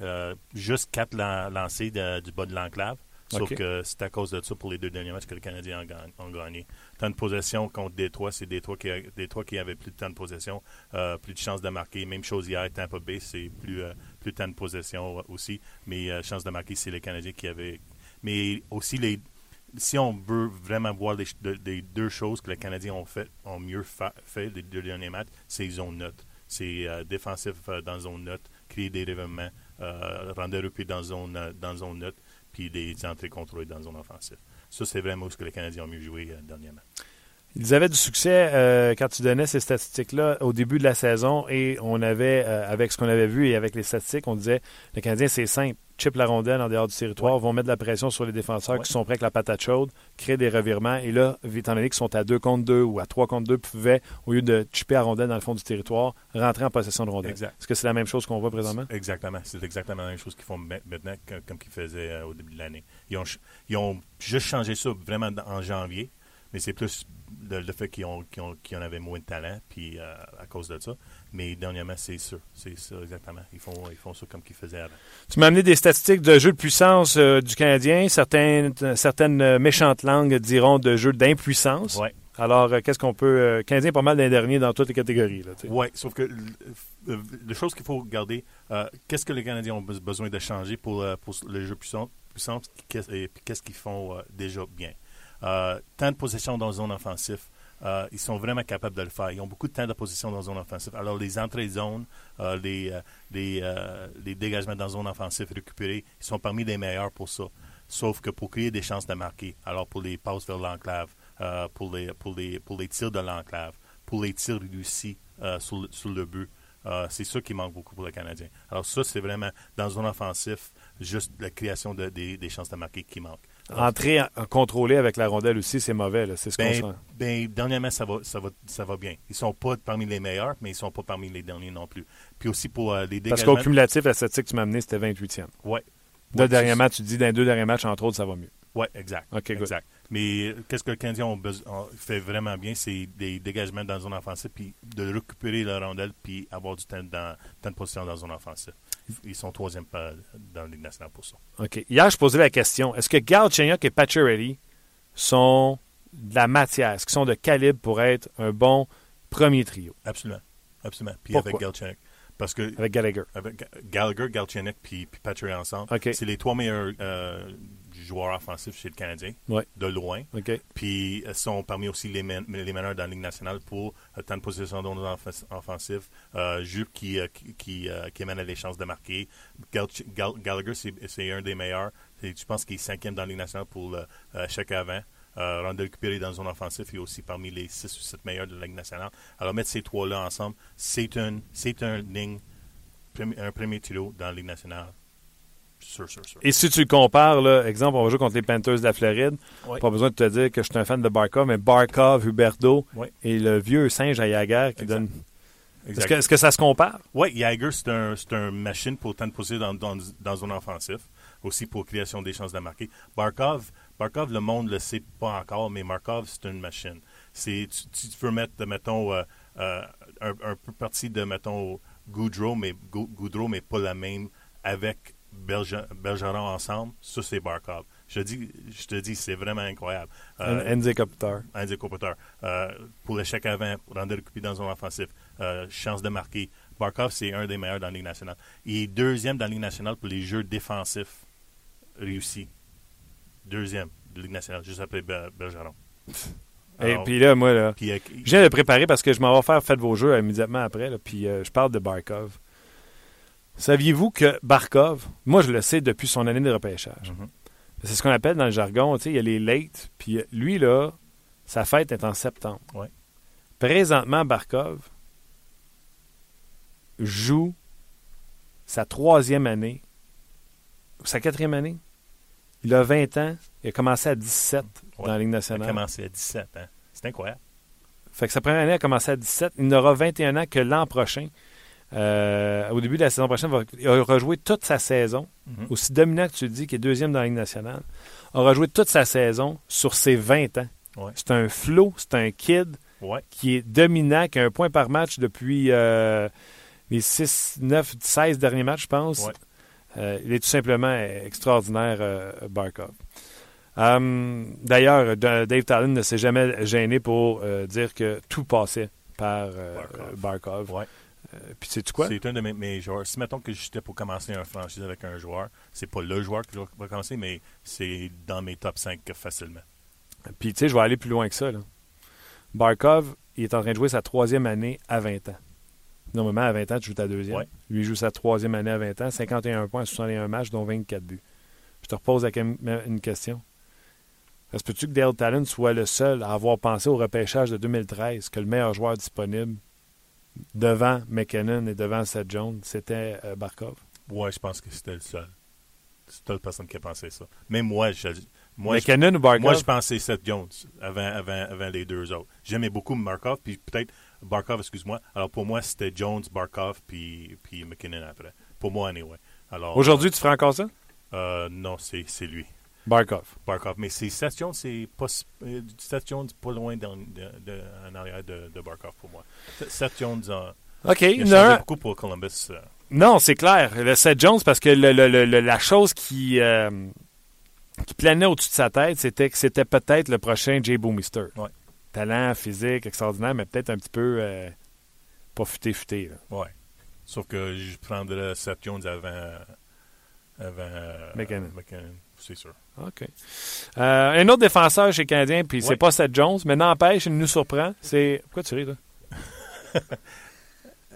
juste quatre lancers du bas de l'enclave. Sauf que c'est à cause de ça pour les deux derniers matchs que les Canadiens ont, gagné. Temps de possession contre Détroit, c'est Détroit qui, Détroit qui avait plus de temps de possession, euh, plus de chances de marquer. Même chose hier, Tampa Bay, c'est plus, euh, plus de temps de possession aussi. Mais euh, chance de marquer, c'est les Canadiens qui avaient. Mais aussi, les, si on veut vraiment voir les, deux choses que les Canadiens ont fait, ont mieux fait les deux derniers matchs, c'est zone neutre. C'est défensif dans zone neutre, créer des événements, rendre dans zone, dans zone neutre puis des entrées contrôlées dans la zone offensive. Ça, c'est vraiment ce que les Canadiens ont mieux joué euh, dernièrement. Ils avaient du succès euh, quand tu donnais ces statistiques-là au début de la saison et on avait, euh, avec ce qu'on avait vu et avec les statistiques, on disait le Canadien, c'est simple. Chip la rondelle en dehors du territoire, vont mettre de la pression sur les défenseurs qui sont prêts avec la patate chaude, créer des revirements. Et là, étant donné qu'ils sont à 2 contre 2 ou à 3 contre 2, pouvaient, au lieu de chipper la rondelle dans le fond du territoire, rentrer en possession de rondelle. Est-ce que c'est la même chose qu'on voit présentement? Exactement. C'est exactement la même chose qu'ils font maintenant comme qu'ils faisaient au début de l'année. Ils ont, ils ont juste changé ça vraiment en janvier, mais c'est plus le, fait qu'ils ont, en avaient moins de talent, puis euh, à cause de ça. Mais dernièrement, c'est sûr. C'est ça, exactement. Ils font, ils font ça comme qu'ils faisaient avant. Tu m'as amené des statistiques de jeu de puissance euh, du Canadien. Certaines, certaines méchantes langues diront de jeu d'impuissance. Oui. Alors, euh, qu'est-ce qu'on peut. Canadien est pas mal d'un dernier dans toutes les catégories. Oui, sauf que la chose qu'il faut regarder, qu'est-ce que les Canadiens ont besoin de changer pour, pour le jeu puissant, puissance et qu'est-ce qu'ils font déjà bien. Euh, temps de possession dans la zone offensive, euh, ils sont vraiment capables de le faire. Ils ont beaucoup de temps de position dans la zone offensive. Alors, les entrées de zone, euh, les, les, dégagements dans la zone offensive récupérés, ils sont parmi les meilleurs pour ça. Sauf que pour créer des chances de marquer, alors pour les passes vers l'enclave, pour, les, pour, les, pour les tirs de l'enclave, pour les tirs réussis sur, le but, c'est ça qui manque beaucoup pour le Canadien. Alors, ça, c'est vraiment dans la zone offensive, juste la création de, des, des chances de marquer qui manque. Entrer contrôler avec la rondelle aussi, c'est mauvais. C'est ce ben, qu'on sent. Ben, dernièrement, ça va, ça, va, ça va bien. Ils sont pas parmi les meilleurs, mais ils sont pas parmi les derniers non plus. Puis aussi pour euh, les dégagements... Parce qu'au cumulatif, la statistique que tu m'as amené, c'était 28e. Oui. Deux derniers matchs, tu dis dans les deux derniers matchs, entre autres, ça va mieux. Oui, exact. OK, exact. Mais euh, qu'est-ce que le Canadien fait vraiment bien, c'est des dégagements dans la zone offensive, puis de récupérer la rondelle, puis avoir du temps, dans, temps de position dans la zone offensive. Ils sont troisième dans la Ligue nationale pour ça. OK. Hier, je posais la question est-ce que Galchenyuk et Pacioretty sont de la matière? Est-ce qu'ils sont de calibre pour être un bon premier trio? Absolument. Absolument. Puis Pourquoi? avec Galchenyuk. Parce que avec Gallagher avec Gallagher, Galchenyuk puis, puis Patrick ensemble, c'est les trois meilleurs euh, joueurs offensifs chez le Canadien, Ouais. de loin. OK. Puis euh, sont parmi aussi les, men- les meneurs dans la Ligue nationale pour euh, temps de possession de nos offens- offensifs. Euh, Jules qui, euh, qui, qui, qui amène à les chances de marquer. Gal- Gal- Gallagher, c'est un des meilleurs. Je pense qu'il est cinquième dans la Ligue nationale pour le chèque avant. Euh, Randall Cooper est dans la zone offensive et aussi parmi les six ou sept meilleurs de la Ligue nationale. Alors mettre ces trois-là ensemble, c'est un, c'est un ligne, un premier trio dans la Ligue nationale. Sûr, sûr, sûr. Et si tu le compares, là, exemple, on va jouer contre les Panthers de la Floride. Pas besoin de te dire que je suis un fan de Barkov, mais Barkov, Huberto et le vieux singe à Yager qui Exact. donne. Est-ce que, ça se compare? Oui, Jagger, c'est un, un machine pour temps de pousser dans, dans, dans zone offensif, aussi pour création des chances de marquer. Barkov, Barkov, le monde ne le sait pas encore, mais Markov, c'est une machine. C'est, tu, tu peux mettre, mettons, euh, euh, un, un peu parti de, mettons, Goudreau, mais, Gou- Goudreau, mais pas la même, avec Berge- Bergeron ensemble. Ça, c'est Barkov. Je, dis, je te dis, c'est vraiment incroyable. Euh, Kopitar. Andy Kopitar. Euh, pour l'échec avant, pour rendre dans zone offensive, euh, chance de marquer. Barkov, c'est un des meilleurs dans la Ligue nationale. Il est deuxième dans la Ligue nationale pour les jeux défensifs réussis. Deuxième de la Ligue nationale, juste après Ber- Bergeron. *laughs* Et puis là, moi, là, puis, euh, je viens de préparer parce que je m'en vais faire Faites vos jeux immédiatement après. là, puis je parle de Barkov. Saviez-vous que Barkov, moi je le sais depuis son année de repêchage, Mhm. c'est ce qu'on appelle dans le jargon, tu sais, il y a les late, puis lui, là, sa fête est en septembre. Ouais. Présentement, Barkov joue sa troisième année, ou sa quatrième année. Il a 20 ans, il a commencé à 17 Ouais. dans la Ligue il a nationale. commencé à 17 ans. C'est incroyable. Fait que sa première année a commencé à 17. Il n'aura 21 ans que l'an prochain. Euh, au début de la saison prochaine, il va- rejouer toute sa saison. Mhm. Aussi dominant que tu le dis, qui est deuxième dans la Ligue nationale. Aura joué toute sa saison sur ses 20 ans. Ouais. C'est un flot, c'est un kid Ouais. qui est dominant, qui a un point par match depuis euh, les 6, 9, 16 derniers matchs, je pense. Ouais. Euh, il est tout simplement extraordinaire, Barkov. Euh, D'ailleurs, Dave Talon ne s'est jamais gêné pour dire que tout passait par Barkov. Barkov. Euh, Puis sais-tu quoi? C'est un de mes, mes joueurs. Si mettons que j'étais pour commencer un franchise avec un joueur, c'est pas le joueur qui va commencer, mais c'est dans mes top 5 facilement. Puis tu sais, je vais aller plus loin que ça. là. Barkov, il est en train de jouer sa troisième année à 20 ans. Normalement, à 20 ans, tu joues ta deuxième. Ouais. Lui, il joue sa troisième année à 20 ans, 51 points, 61 matchs, dont 24 buts. Je te repose quem- une question. Est-ce que tu que Dale Talon soit le seul à avoir pensé au repêchage de 2013 que le meilleur joueur disponible devant McKinnon et devant Seth Jones, c'était euh, Barkov? Ouais, je pense que c'était le seul. C'est la personne qui a pensé ça. Même moi, je, moi, je, ou Barkov? moi, je pensais Seth Jones avant, avant, avant les deux autres. J'aimais beaucoup Markov, puis peut-être Barkov, excuse-moi. Alors pour moi, c'était Jones, Barkov, puis, puis McKinnon après. Pour moi, anyway. Alors, Aujourd'hui, tu ferais encore ça? euh, non, c'est c'est lui. Barkov. Barkov. Mais c'est Seth Jones, c'est pas euh, Seth Jones pas loin dans- de, de- en arrière de, de Barkov pour moi. Seth Jones euh, OK, il a en un- beaucoup pour Columbus. euh. Non, c'est clair. Le Seth Jones, parce que le- le- le- le- la chose qui, euh, qui planait au-dessus de sa tête, c'était que c'était peut-être le prochain Jay Boomister. Ouais. Talent, physique, extraordinaire, mais peut-être un petit peu euh, pas futé-futé. Ouais. Sauf que je prendrais Seth Jones avant. Avant euh, McKinnon. c'est sûr. OK. Euh, un autre défenseur chez les Canadiens, puis c'est Ouais. pas Seth Jones, mais n'empêche, il nous surprend. C'est. Pourquoi tu ris, toi? *laughs*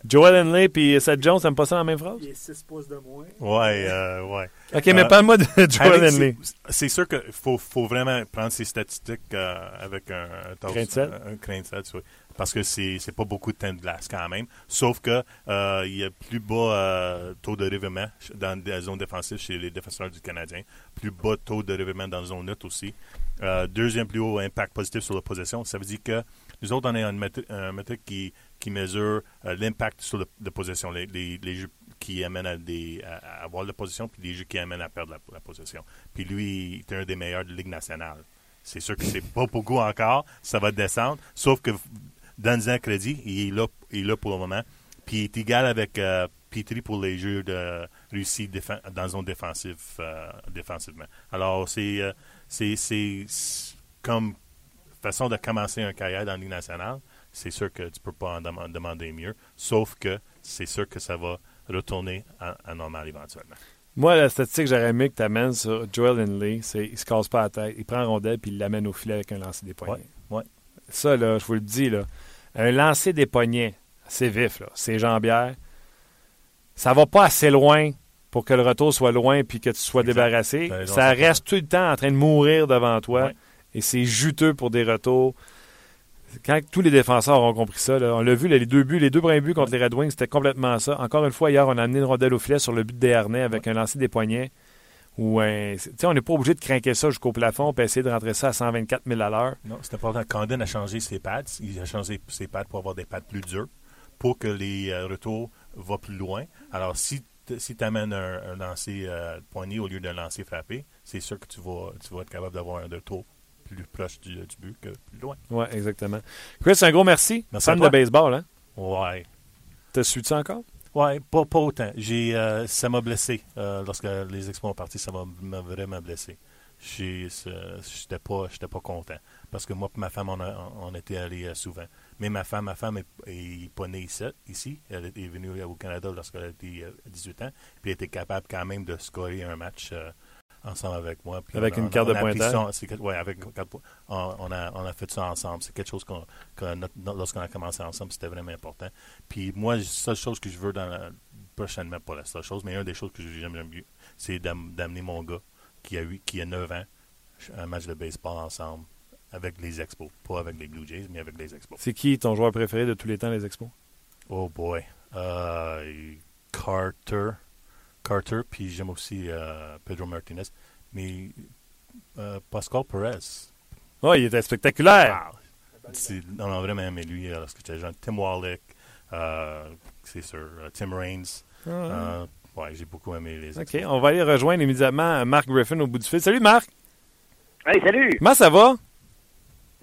Joel Henley puis Seth Jones, t'aimes pas ça dans la même phrase? Il est 6 pouces de moins. Ouais, euh, ouais. OK, mais Euh, parle-moi de Joel Henley. c'est- sûr qu'il faut, faut vraiment prendre ces statistiques euh, avec un, un, un- un de sel, oui. Parce que c'est c'est pas beaucoup de temps de glace quand même. Sauf que euh, il y a plus bas euh, taux de revirement dans la zone défensive chez les défenseurs du Canadien. Plus bas taux de revirement dans la zone neutre aussi. Euh, deuxième plus haut impact positif sur la possession. Ça veut dire que nous autres, on a une méthode qui, qui mesure l'impact sur la possession, les, les, jeux qui amènent à, des, avoir la possession, puis les jeux qui amènent à perdre la, la possession. Puis lui, il est un des meilleurs de la Ligue nationale. C'est sûr que c'est pas beaucoup encore, ça va descendre, sauf que dans un crédit, il est là, il est là pour le moment. Puis il est égal avec euh, Petrie pour les jeux de réussi dans une zone défensive défensivement. Alors, c'est c'est comme façon de commencer un carrière dans la Ligue nationale. C'est sûr que tu ne peux pas en demander mieux, sauf que c'est sûr que ça va retourner à, normal éventuellement. Moi, la statistique que j'aurais aimé que tu amènes sur Joel Lindley, c'est qu'il se casse pas la tête, il prend rondelle puis il l'amène au filet avec un lancer des poignets. Ouais, Ça, là, je vous le dis, là, un lancer des poignets, c'est vif, là, c'est jambière. Ça va pas assez loin pour que le retour soit loin puis que tu sois débarrassé. Ça reste tout le temps en train de mourir devant toi. Et c'est juteux pour des retours. Quand tous les défenseurs ont compris ça, on l'a vu, les deux buts, les deux premiers buts contre les Red Wings, c'était complètement ça. Encore une fois, hier, on a amené une rondelle au filet sur le but de Desharnais avec un lancer des poignets. Où, on n'est pas obligé de craquer ça jusqu'au plafond et essayer de rentrer ça à 124 000 à l'heure. Non, c'est important. Condon a changé ses pads. Il a changé ses pads pour avoir des pads plus durs pour que les euh, retours vont plus loin. Alors, si si tu amènes un, lancer euh, poignet au lieu d'un lancer frappé, c'est sûr que tu vas, tu vas être capable d'avoir un retour plus proche du, but que plus loin. Oui, exactement. Chris, un gros merci. merci Fan de baseball, hein? Ouais. T'as su ça encore? Oui, pas, pas autant. J'ai, euh, ça m'a blessé. Euh, lorsque les expos sont partis, ça m'a vraiment blessé. J'étais pas, pas content. Parce que moi et ma femme, on, on était allés souvent. Mais ma femme, ma femme est, pas née ici, Elle est venue au Canada lorsqu'elle avait 18 ans. Puis elle était capable quand même de scorer un match euh, ensemble avec moi. avec une carte de pointage? Oui, avec on, a, on a fait ça ensemble. C'est quelque chose qu'on, lorsqu'on a commencé ensemble, c'était vraiment important. Puis moi, la seule chose que je veux dans la, prochainement, pas la seule chose, mais une des choses que j'aime mieux, c'est d'amener mon gars qui a, qui a 9 ans, un match de baseball ensemble avec les Expos. Pas avec les Blue Jays, mais avec les Expos. C'est qui ton joueur préféré de tous les temps, les Expos? Oh boy. Euh, Carter. Carter, puis j'aime aussi euh, Pedro Martinez. Mais euh, Pascal Perez. Oh, il était spectaculaire! Non, non, vraiment aimé lui lorsque j'étais jeune. Tim Wallach, c'est sûr, Tim Raines. Ah, ouais, j'ai beaucoup aimé les. OK, on va aller rejoindre immédiatement Mark Griffin au bout du fil. Salut Marc! Hey, salut! Comment ça va?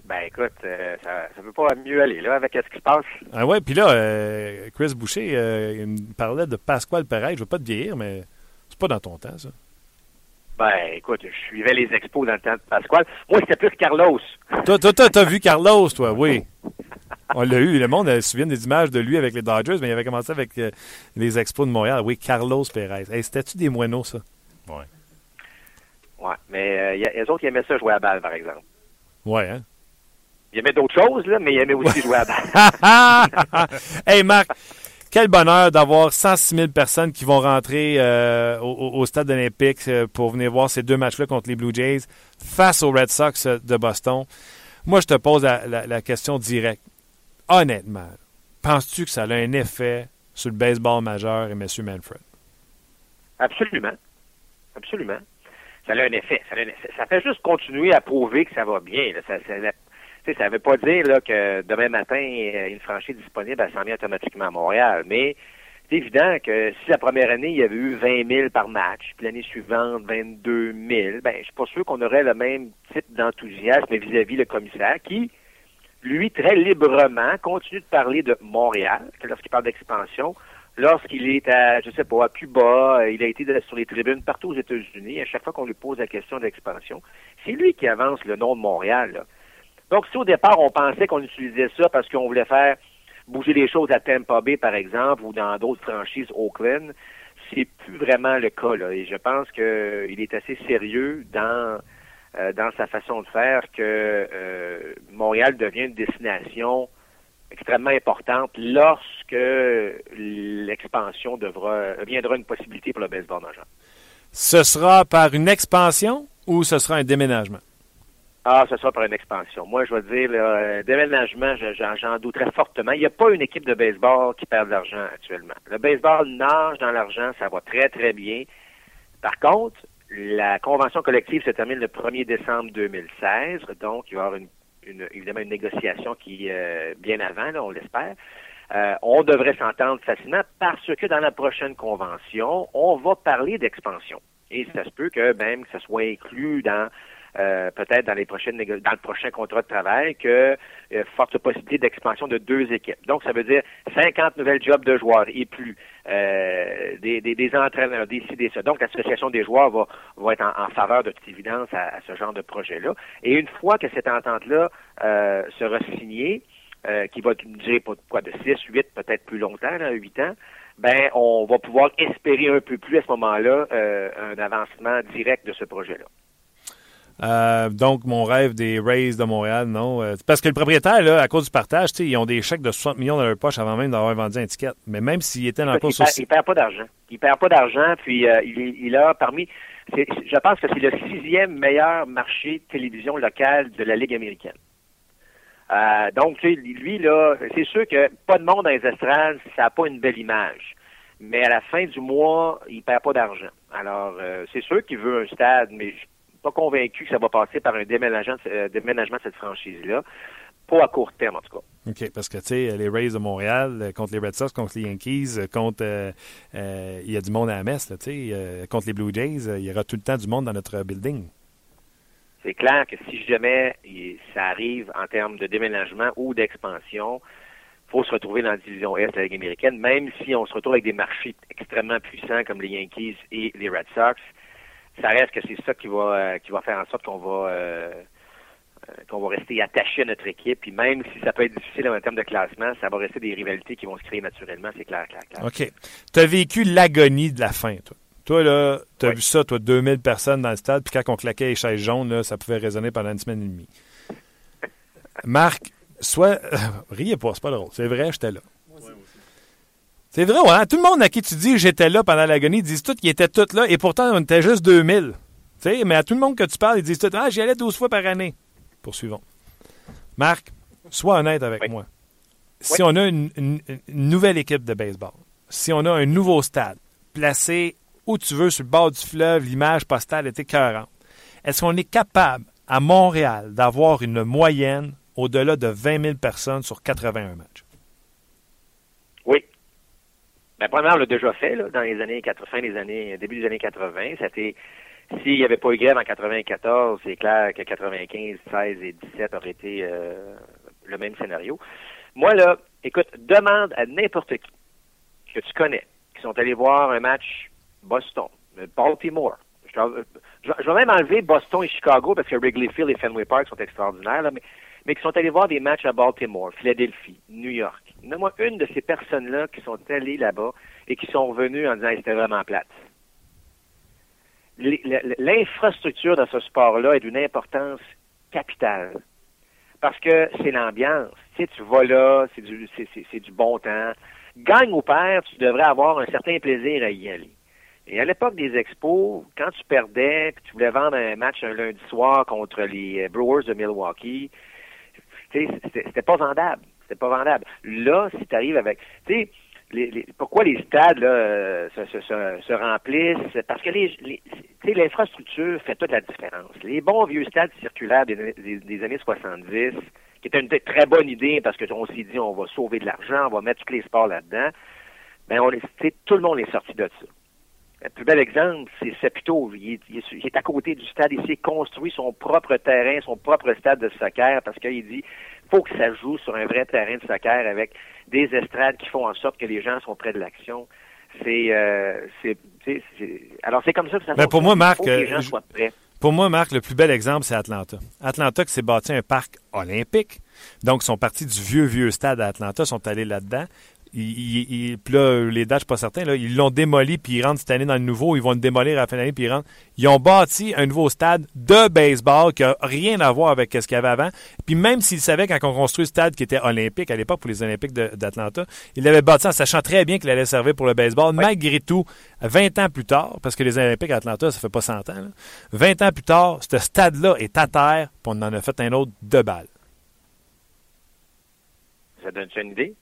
Ben écoute, euh, ça ne peut pas mieux aller là avec ce qui se passe. Ah ouais, puis là, euh, Chris Boucher, euh, il me parlait de Pasquale Perez. Je veux pas te vieillir, mais c'est pas dans ton temps, ça. Ben écoute, je suivais les expos dans le temps de Pasquale. Moi, c'était plus Carlos. Toi, toi, t'as vu Carlos, toi, oui. On l'a eu. Le monde se souvient des images de lui avec les Dodgers, mais il avait commencé avec les expos de Montréal. Oui, Carlos Perez. C'était-tu des moineaux, ça? Oui. Ouais, mais il y a, les autres qui aimaient ça jouer à balle, par exemple. Ouais, hein? Il aimait d'autres choses, là, mais il aimait aussi jouer à balle. *laughs* hey, Marc, quel bonheur d'avoir 106 000 personnes qui vont rentrer euh, au, stade olympique euh, pour venir voir ces deux matchs-là contre les Blue Jays face aux Red Sox euh, de Boston. Moi, je te pose la, question directe. Honnêtement, penses-tu que ça a un effet sur le baseball majeur et M. Manfred? Absolument. Absolument. Ça a un effet. Ça, fait juste continuer à prouver que ça va bien. Ça, ça, ça ne veut pas dire que demain matin, euh, une franchise disponible, elle s'en vient automatiquement à Montréal. Mais c'est évident que si la première année, il y avait eu 20 000 par match, puis l'année suivante, 22 000, ben, je suis pas sûr qu'on aurait le même type d'enthousiasme vis-à-vis le commissaire qui, lui, très librement, continue de parler de Montréal, lorsqu'il parle d'expansion. Lorsqu'il est à, je sais pas, à Cuba, il a été sur les tribunes partout aux États-Unis. À chaque fois qu'on lui pose la question d'expansion, c'est lui qui avance le nom de Montréal. Là. Donc, si au départ, on pensait qu'on utilisait ça parce qu'on voulait faire bouger les choses à Tampa Bay, par exemple, ou dans d'autres franchises Oakland, c'est plus vraiment le cas. Et je pense qu'il est assez sérieux dans euh, dans sa façon de faire que euh, Montréal devient une destination extrêmement importante lorsque l'expansion devra deviendra une possibilité pour le baseball majeur. Ce sera par une expansion ou ce sera un déménagement? Ah, ce sera pour une expansion. Moi, je veux dire, le euh, déménagement, j'en douterais fortement. Il n'y a pas une équipe de baseball qui perd de l'argent actuellement. Le baseball nage dans l'argent, ça va très, très bien. Par contre, la convention collective se termine le 1er décembre 2016, donc il va y avoir évidemment une négociation qui euh, bien avant, là, on l'espère. Euh, on devrait s'entendre facilement parce que dans la prochaine convention, on va parler d'expansion. Et ça se peut que même que ce soit inclus dans euh, peut-être dans les prochaines dans le prochain contrat de travail que euh, forte possibilité d'expansion de deux équipes. Donc ça veut dire 50 nouvelles jobs de joueurs et plus, euh, des, des, des, entraîneurs, des ça. Donc l'association des joueurs va, va être en, faveur de toute évidence à, ce genre de projet-là. Et une fois que cette entente-là sera signée, qui va durer quoi de 6, 8, peut-être plus longtemps, là, 8 ans, ben on va pouvoir espérer un peu plus à ce moment-là un avancement direct de ce projet-là. Euh, donc, mon rêve des Rays de Montréal, non. Euh, parce que le propriétaire, là, à cause du partage, ils ont des chèques de 60 millions dans leur poche avant même d'avoir vendu un ticket. Mais même s'il était dans la course aussi... Il perd pas d'argent. Il perd pas d'argent, puis euh, il, il a parmi... Je pense que c'est le sixième meilleur marché de télévision locale de la Ligue américaine. donc, lui, là, c'est sûr que pas de monde dans les estrades, ça n'a pas une belle image. Mais à la fin du mois, il perd pas d'argent. Alors, c'est sûr qu'il veut un stade, mais pas convaincu que ça va passer par un déménagement, euh, déménagement de cette franchise-là. Pas à court terme, en tout cas. OK, parce que, tu sais, les Rays de Montréal euh, contre les Red Sox, contre les Yankees, euh, contre... il y a du monde à la messe, tu sais. contre les Blue Jays, il y aura tout le temps du monde dans notre building. C'est clair que si jamais ça arrive en termes de déménagement ou d'expansion, il faut se retrouver dans la division Est de la Ligue américaine, même si on se retrouve avec des marchés extrêmement puissants comme les Yankees et les Red Sox ça reste que c'est ça qui va euh, qui va faire en sorte qu'on va euh, euh, qu'on va rester attaché à notre équipe. Puis même si ça peut être difficile en termes de classement, ça va rester des rivalités qui vont se créer naturellement, c'est clair, clair, clair. OK. Tu as vécu l'agonie de la fin, toi. Toi, là, tu as vu ça, toi, 2000 personnes dans le stade, puis quand on claquait les chaises jaunes, là, ça pouvait résonner pendant une semaine et demie. *laughs* Marc, soit... *laughs* riez pas, c'est pas drôle. C'est vrai, j'étais là. C'est vrai, ouais. Tout le monde à qui tu dis j'étais là pendant l'agonie, ils disent tous qu'ils étaient tous là, et pourtant, on était juste 2000. Tu sais, mais à tout le monde que tu parles, ils disent tout, ah, j'y allais 12 fois par année. Poursuivons. Marc, sois honnête avec moi. Si on a une, nouvelle équipe de baseball, si on a un nouveau stade, placé où tu veux, sur le bord du fleuve, l'image postale était écœurante, est-ce qu'on est capable, à Montréal, d'avoir une moyenne au-delà de 20 000 personnes sur 81 matchs? Ben, premièrement, on l'a déjà fait là, dans les années 80, fin des années, début des années 80. C'était s'il n'y avait pas eu grève en 94, c'est clair que 95, 16 et 17 auraient été euh, le même scénario. Moi, là, écoute, demande à n'importe qui que tu connais, qui sont allés voir un match Boston, Baltimore. Je, vais même enlever Boston et Chicago parce que Wrigley Field et Fenway Park sont extraordinaires, là, mais, mais qui sont allés voir des matchs à Baltimore, Philadelphie, New York. Donne-moi une de ces personnes-là qui sont allées là-bas et qui sont revenues en disant c'était vraiment plate. L'infrastructure dans ce sport-là est d'une importance capitale. Parce que c'est l'ambiance. Tu sais, vas là, c'est du, du bon temps. Gagne ou perd, tu devrais avoir un certain plaisir à y aller. Et à l'époque des expos, quand tu perdais, puis tu voulais vendre un match un lundi soir contre les Brewers de Milwaukee, c'était pas vendable. C'était pas vendable. Là, si tu arrives avec. Tu sais, pourquoi les stades euh, se, se, se, remplissent? Parce que les, les l'infrastructure fait toute la différence. Les bons vieux stades circulaires des, années 70, qui était une très bonne idée parce qu'on s'est dit on va sauver de l'argent, on va mettre tous les sports là-dedans, ben on tout le monde est sorti de ça. Le plus bel exemple, c'est Sepito. Il est, il, est, à côté du stade. Il s'est construit son propre terrain, son propre stade de soccer parce qu'il dit faut que ça joue sur un vrai terrain de soccer avec des estrades qui font en sorte que les gens sont près de l'action. C'est, euh, c'est, alors c'est comme ça que ça. Mais pour moi, Marc, euh, Pour moi, Marc, le plus bel exemple, c'est Atlanta. Atlanta qui s'est bâti un parc olympique. Donc, ils sont partis du vieux, vieux stade à Atlanta, sont allés là-dedans. Ils, puis là, les dates, je suis pas certain, là, ils l'ont démoli, puis ils rentrent cette année dans le nouveau. Ils vont le démolir à la fin de l'année, puis ils rentrent. Ils ont bâti un nouveau stade de baseball qui n'a rien à voir avec ce qu'il y avait avant. Puis même s'ils savaient, quand on construit le stade qui était olympique à l'époque pour les Olympiques d'Atlanta, ils l'avaient bâti en sachant très bien qu'il allait servir pour le baseball. Malgré tout, 20 ans plus tard, parce que les Olympiques d'Atlanta, ça fait pas 100 ans, 20 ans plus tard, ce stade-là est à terre, puis on en a fait un autre de balles. Ça donne une idée?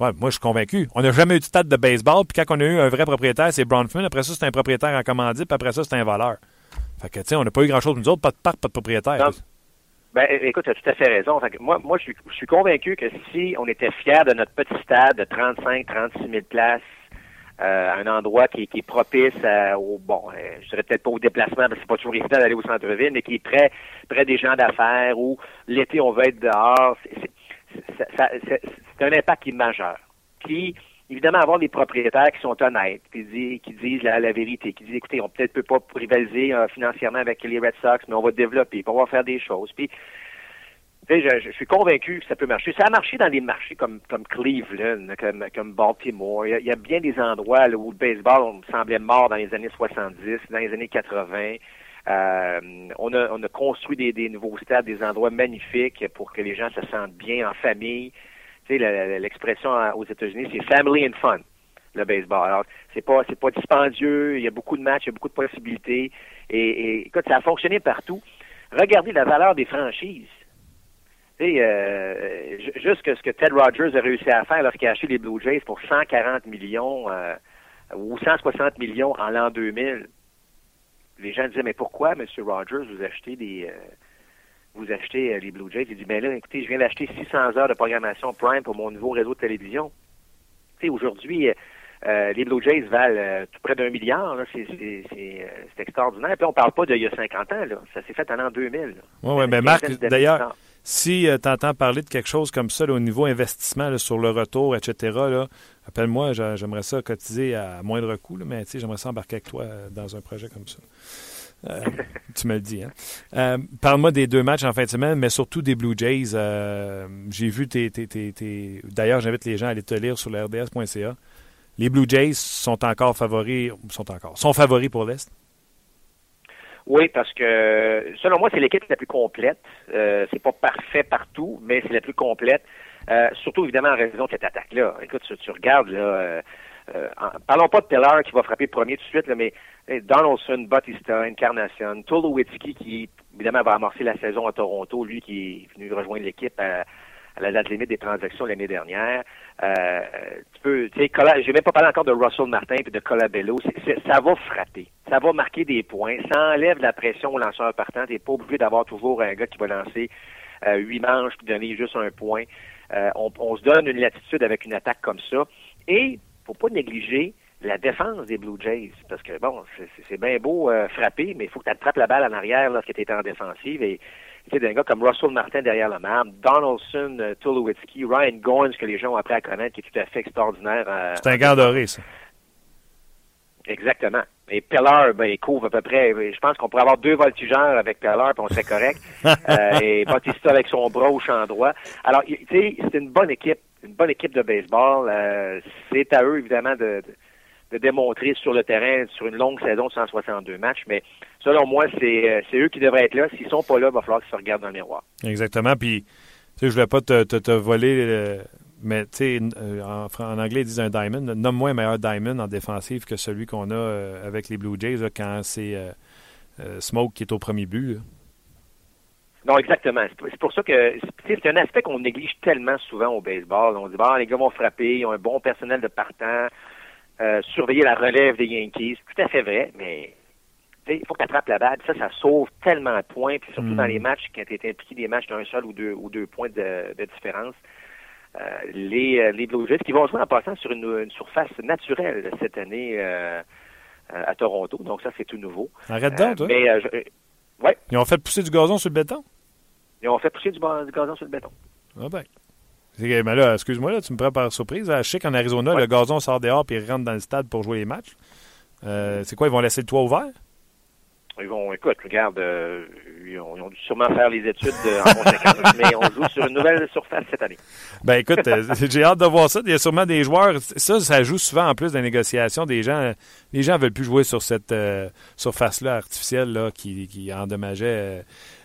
Ouais, moi, je suis convaincu. On n'a jamais eu de stade de baseball, puis quand on a eu un vrai propriétaire, c'est Bronfman. Après ça, c'est un propriétaire en commandite, puis après ça, c'est un voleur. Fait que, tu sais, on n'a pas eu grand-chose, nous autres, pas de parc, pas de propriétaire. Ben, écoute, tu as tout à fait raison. moi, moi je, suis, je suis convaincu que si on était fier de notre petit stade de 35, 36 000 places, un endroit qui, est propice au bon, je dirais peut-être pas au déplacement parce que c'est pas toujours évident d'aller au centre-ville, mais qui est près près des gens d'affaires où l'été on va être dehors. Un impact qui est majeur. Qui évidemment avoir des propriétaires qui sont honnêtes, qui disent, qui disent la, vérité, qui disent écoutez, on peut-être peut pas rivaliser financièrement avec les Red Sox, mais on va développer, puis on va faire des choses. Puis je, je, suis convaincu que ça peut marcher. Ça a marché dans des marchés comme, comme Cleveland, comme, comme Baltimore. Il y, a, bien des endroits où le baseball semblait mort dans les années 70, dans les années 80. Euh, on, a, on a construit des, nouveaux stades, des endroits magnifiques pour que les gens se sentent bien en famille. Tu sais, l'expression aux États-Unis, c'est family and fun, le baseball. Alors, c'est pas, c'est pas dispendieux. Il y a beaucoup de matchs, il y a beaucoup de possibilités. Et, et écoute, ça a fonctionné partout. Regardez la valeur des franchises euh, juste ce que Ted Rogers a réussi à faire lorsqu'il a acheté les Blue Jays pour 140 millions euh, ou 160 millions en l'an 2000, les gens disaient mais pourquoi, M. Rogers, vous achetez des euh, vous achetez les Blue Jays? Il dit ben là, écoutez, je viens d'acheter 600 heures de programmation Prime pour mon nouveau réseau de télévision. Tu sais, aujourd'hui, les Blue Jays valent tout près d'un milliard. C'est extraordinaire. Puis on parle pas d'il y a 50 ans. Là. Ça s'est fait en l'an 2000. Oui, ouais, mais Marc, d'ailleurs, si euh, tu entends parler de quelque chose comme ça au niveau investissement sur le retour, etc., appelle-moi, j'aimerais ça cotiser à moindre coût, mais j'aimerais ça embarquer avec toi euh, dans un projet comme ça. Euh, tu me le dis. Hein? Parle-moi des deux matchs en fin de semaine, mais surtout des Blue Jays. J'ai vu tes. D'ailleurs, j'invite les gens à aller te lire sur l'RDS.ca. Les Blue Jays sont encore favoris. Sont encore. sont favoris pour l'Est? Oui, parce que selon moi, c'est l'équipe la plus complète. Euh, c'est pas parfait partout, mais c'est la plus complète. Euh, surtout évidemment en raison de cette attaque-là. Écoute, tu, tu regardes là. Euh, euh parlons pas de Teller qui va frapper premier tout de suite, là, mais Donaldson, Bautista, Incarnation, Tulowitzki qui évidemment va amorcer la saison à Toronto, lui qui est venu rejoindre l'équipe à, à la date limite des transactions l'année dernière. Euh, tu peux, tu sais, j'ai même pas parlé encore de Russell Martin et de Colabello. ça va frapper. Ça va marquer des points. Ça enlève la pression au lanceur partant. T'es pas obligé d'avoir toujours un gars qui va lancer euh, huit manches puis donner juste un point. Euh, on, se donne une latitude avec une attaque comme ça. Et faut pas négliger la défense des Blue Jays. Parce que bon, c'est bien beau frapper, mais il faut que tu attrapes la balle en arrière lorsque tu es en défensive. Et tu sais, d'un gars comme Russell Martin derrière la main, Donaldson, uh, Tulowitzki, Ryan Goins, que les gens ont appris à connaître, qui est tout à fait extraordinaire. Euh, c'est un gars doré, ça. Exactement. Et Peller, ben, il couvre à peu près. Je pense qu'on pourrait avoir deux voltigeurs avec Peller, puis on serait correct. *laughs* euh, et Bautista avec son bras au champ droit. Alors, tu sais, c'est une bonne équipe, une bonne équipe de baseball. Euh, c'est à eux, évidemment, de, de, démontrer sur le terrain sur une longue saison de 162 matchs. Mais selon moi, euh, c'est eux qui devraient être là. S'ils sont pas là, il va falloir qu'ils se regardent dans le miroir. Exactement. Puis, tu sais, je voulais pas te, te, voler, euh, mais tu sais, euh, en, anglais, ils disent un diamond. Nomme-moi un meilleur diamond en défensive que celui qu'on a avec les Blue Jays quand c'est Smoke qui est au premier but. Non, exactement. C'est pour ça que c'est un aspect qu'on néglige tellement souvent au baseball. On dit, bon, les gars vont frapper, ils ont un bon personnel de partant, surveiller la relève des Yankees. Tout à fait vrai, mais il faut que tu attrapes la balle. Ça, ça sauve tellement de points. Puis surtout dans hmm. les matchs, quand tu es impliqué des matchs d'un seul ou deux, ou deux points de, différence. Euh, les, euh, les Blue Jays qui vont jouer en passant sur une, surface naturelle cette année euh, à Toronto. Donc ça, c'est tout nouveau. Arrête donc, toi. Mais, ouais. Ils ont fait pousser du gazon sur le béton? Ils ont fait pousser du, gazon sur le béton. Ah ben. Mais là, excuse-moi, là, tu me prends par surprise. Je sais qu'en Arizona, le gazon sort dehors et il rentre dans le stade pour jouer les matchs. c'est quoi, ils vont laisser le toit ouvert? Ils vont, écoute, regarde, euh, ils, ont, dû sûrement faire les études euh, en conséquence, *laughs* mais on joue sur une nouvelle surface cette année. Ben écoute, euh, *laughs* j'ai hâte de voir ça. Il y a sûrement des joueurs, ça, ça joue souvent en plus des négociations. Des gens, les gens veulent plus jouer sur cette surface-là artificielle là, qui, qui endommageait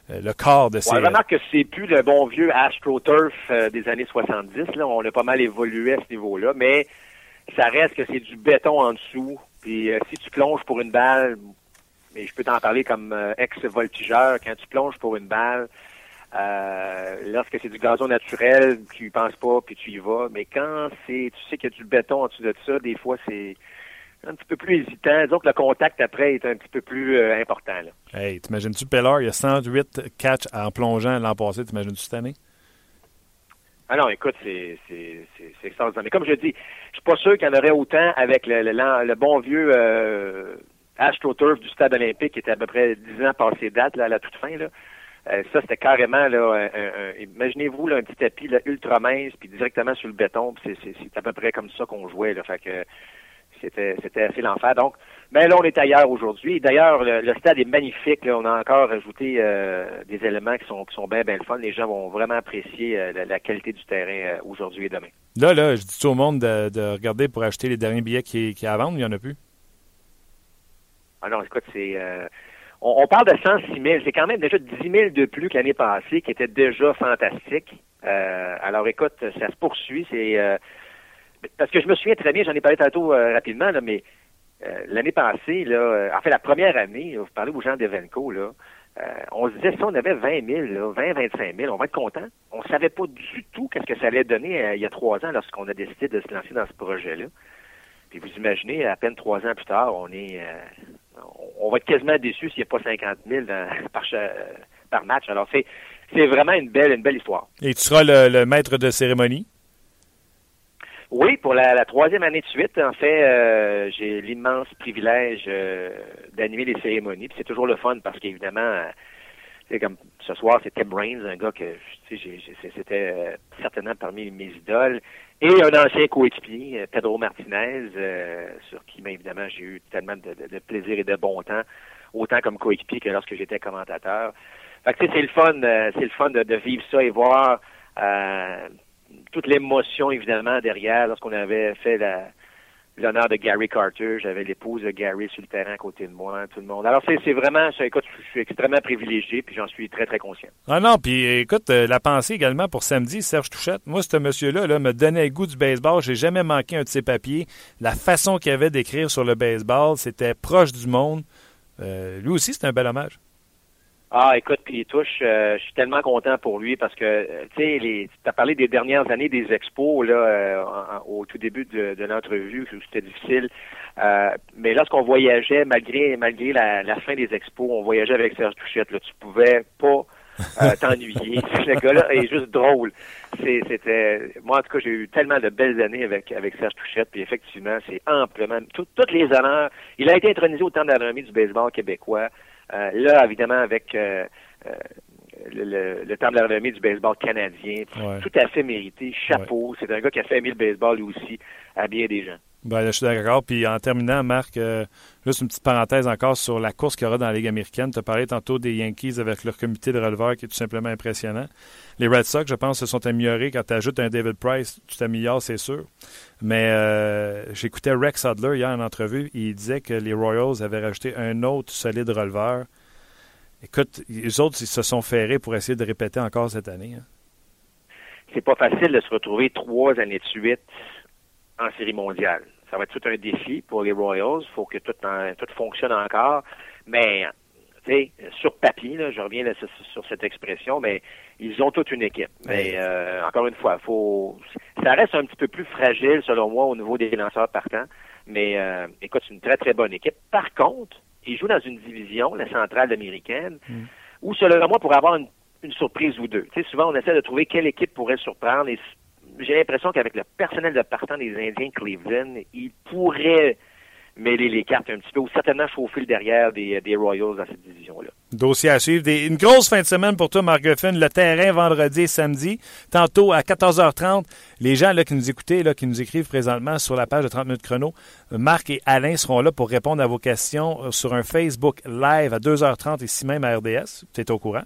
le corps de ces... Remarque que c'est plus le bon vieux AstroTurf des années 70. Là. On a pas mal évolué à ce niveau-là, mais ça reste que c'est du béton en dessous. Puis si tu plonges pour une balle, mais je peux t'en parler comme euh, ex-voltigeur. Quand tu plonges pour une balle, euh, lorsque c'est du gazon naturel, tu y penses pas, puis tu y vas. Mais quand c'est, tu sais qu'il y a du béton en dessous de ça, des fois c'est un petit peu plus hésitant. Donc le contact après est un petit peu plus euh, important. Là. Hey, t'imagines-tu Peller, il y a 108 catchs en plongeant l'an passé, t'imagines-tu cette année? Ah non, écoute, c'est extraordinaire. Mais comme je dis, je suis pas sûr qu'il y en aurait autant avec le, le, bon vieux euh, AstroTurf du stade olympique qui était à peu près 10 ans passé date là, à la toute fin. Là. Euh, ça, c'était carrément, là, imaginez-vous un petit tapis là, ultra mince, puis directement sur le béton, c'est à peu près comme ça qu'on jouait. Là, fait que c'était assez l'enfer. Donc, mais là, on est ailleurs aujourd'hui. D'ailleurs, le, stade est magnifique. On a encore ajouté euh, des éléments qui sont, qui sont bien, bien fun. Les gens vont vraiment apprécier euh, la, qualité du terrain euh, aujourd'hui et demain. Là, là, je dis tout au monde de, regarder pour acheter les derniers billets qui, qui à vendre. Il n'y en a plus. Non, écoute, c'est... On, parle de 106 000. C'est quand même déjà 10 000 de plus que l'année passée, qui était déjà fantastique. alors, écoute, ça se poursuit. C'est... parce que je me souviens très bien, j'en ai parlé tantôt rapidement, là, mais euh, l'année passée, là, euh, en fait, la première année, vous parlez aux gens d'Evenco, là, euh, on se disait, si on avait 20 000, 20, 25 000, on va être content. On savait pas du tout qu'est-ce que ça allait donner il y a trois ans lorsqu'on a décidé de se lancer dans ce projet-là. Puis vous imaginez, à peine trois ans plus tard, on est, on va être quasiment déçu s'il n'y a pas 50 000 *laughs* par, par match. Alors c'est, c'est vraiment une belle, une belle histoire. Et tu seras le maître de cérémonie? Oui, pour la, troisième année de suite, en fait, euh, j'ai l'immense privilège euh, d'animer les cérémonies. c'est toujours le fun parce qu'évidemment, c'est euh, comme ce soir, Tim Brains, un gars que c'était certainement parmi mes idoles, et un ancien coéquipier, Pedro Martinez, sur qui, ben, évidemment, j'ai eu tellement de, plaisir et de bon temps, autant comme coéquipier que lorsque j'étais commentateur. Fait que c'est le fun, c'est le fun de, de, vivre ça et voir toute l'émotion, évidemment, derrière, lorsqu'on avait fait l'honneur de Gary Carter, j'avais l'épouse de Gary sur le terrain à côté de moi, tout le monde. Alors, c'est vraiment, écoute, je suis extrêmement privilégié, puis j'en suis très, très conscient. Ah non, puis écoute, euh, la pensée également pour samedi, Serge Touchette. Moi, ce monsieur-là là, me donnait le goût du baseball. J'ai jamais manqué un de ses papiers. La façon qu'il avait d'écrire sur le baseball, c'était proche du monde. Euh, lui aussi, c'est un bel hommage. Ah, écoute, puis touche, euh, je suis tellement content pour lui parce que, euh, tu sais, tu as parlé des dernières années des expos, là, euh, au tout début de, de l'entrevue, c'était difficile. mais lorsqu'on voyageait, malgré malgré la, fin des expos, on voyageait avec Serge Touchette, là, tu pouvais pas *laughs* t'ennuyer. Le gars-là est juste drôle. C'était, moi, en tout cas, j'ai eu tellement de belles années avec, avec Serge Touchette, puis effectivement, c'est amplement, toutes les honneurs. Il a été intronisé au temps de la du baseball québécois. Euh, là, évidemment, avec euh, euh, le, le, temps de la renommée du baseball canadien, tout à fait mérité. Chapeau. C'est un gars qui a fait aimer le baseball lui aussi à bien des gens. Ben, je suis d'accord. Puis en terminant, Marc, juste une petite parenthèse encore sur la course qu'il y aura dans la Ligue américaine. Tu as parlé tantôt des Yankees avec leur comité de releveurs qui est tout simplement impressionnant. Les Red Sox, je pense, se sont améliorés. Quand tu ajoutes un David Price, tu t'améliores, c'est sûr. Mais j'écoutais Rex Adler hier en entrevue. Il disait que les Royals avaient rajouté un autre solide releveur. Écoute, les autres, ils se sont ferrés pour essayer de répéter encore cette année. Hein. C'est pas facile de se retrouver trois années de suite en série mondiale. Ça va être tout un défi pour les Royals. Il faut que tout, tout fonctionne encore. Mais, tu sais, sur papier, je reviens sur, cette expression, mais ils ont toute une équipe. Mais euh, encore une fois, faut, ça reste un petit peu plus fragile, selon moi, au niveau des lanceurs partants. Mais euh, écoute, c'est une très, très bonne équipe. Par contre, il joue dans une division, la centrale américaine, mm. où, selon moi, pour avoir une, surprise ou deux. Tu sais, souvent, on essaie de trouver quelle équipe pourrait surprendre. Et j'ai l'impression qu'avec le personnel de partant des Indiens Cleveland, il pourrait mêler les cartes un petit peu ou certainement chauffer le derrière des, des Royals dans cette division-là. Dossier à suivre. une grosse fin de semaine pour toi, Marc Griffin. Le terrain vendredi et samedi. Tantôt à 14h30, les gens là, qui nous écoutaient, là, qui nous écrivent présentement sur la page de 30 minutes chrono, Marc et Alain seront là pour répondre à vos questions euh, sur un Facebook live à 2h30 ici même à RDS. Tu es au courant?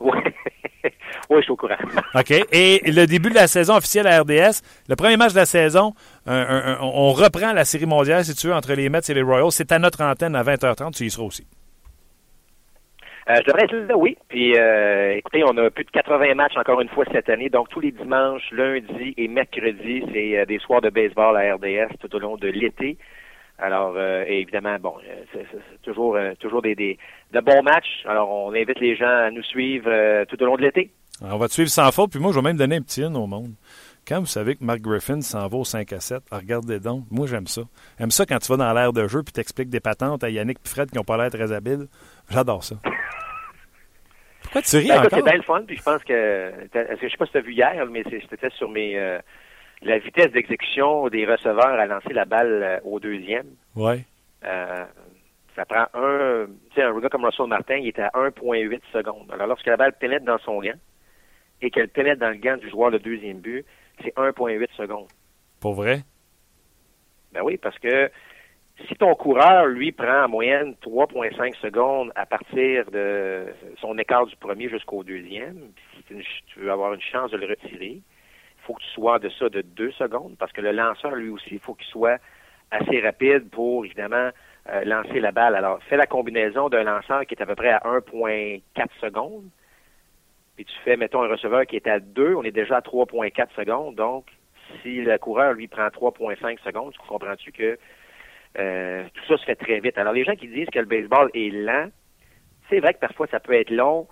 Oui. *laughs* Oui, je suis au courant. *laughs* OK. Et le début de la saison officielle à RDS, le premier match de la saison, on reprend la série mondiale, si tu veux, entre les Mets et les Royals. C'est à notre antenne à 20h30. Tu y seras aussi. Euh, je devrais être là, oui. Puis, euh, écoutez, on a plus de 80 matchs encore une fois cette année. Donc, tous les dimanches, lundi et mercredi, c'est euh, des soirs de baseball à RDS tout au long de l'été. Alors, évidemment, bon, c'est toujours, toujours des, des, de bons matchs. Alors, on invite les gens à nous suivre tout au long de l'été. On va te suivre sans faute, puis moi, je vais même donner un petit in au monde. Quand vous savez que Mark Griffin s'en va au 5 à 7, regardez donc. Moi, j'aime ça. J'aime ça quand tu vas dans l'air de jeu puis t'expliques des patentes à Yannick et Fred qui n'ont pas l'air très habiles. J'adore ça. Pourquoi tu ris Ben, encore? c'est bien le fun, puis je pense que, je sais pas si tu as vu hier, mais c'était sur mes, euh, la vitesse d'exécution des receveurs à lancer la balle euh, au deuxième. Ouais. Euh, ça prend un, tu sais, un gars comme Russell Martin, il était à 1.8 secondes. Alors, lorsque la balle pénètre dans son gant et qu'elle pénètre dans le gant du joueur de deuxième but, c'est 1.8 secondes. Pour vrai? Ben oui, parce que si ton coureur, lui, prend en moyenne 3,5 secondes à partir de son écart du premier jusqu'au deuxième, si tu, veux avoir une chance de le retirer, faut que tu sois de ça de 2 secondes, parce que le lanceur, lui aussi, il faut qu'il soit assez rapide pour, évidemment, euh, lancer la balle. Alors, fais la combinaison d'un lanceur qui est à peu près à 1,4 secondes, puis tu fais, mettons, un receveur qui est à 2, on est déjà à 3,4 secondes, donc si le coureur, lui, prend 3,5 secondes, tu comprends-tu que euh, tout ça se fait très vite? Alors, les gens qui disent que le baseball est lent, c'est vrai que parfois ça peut être long,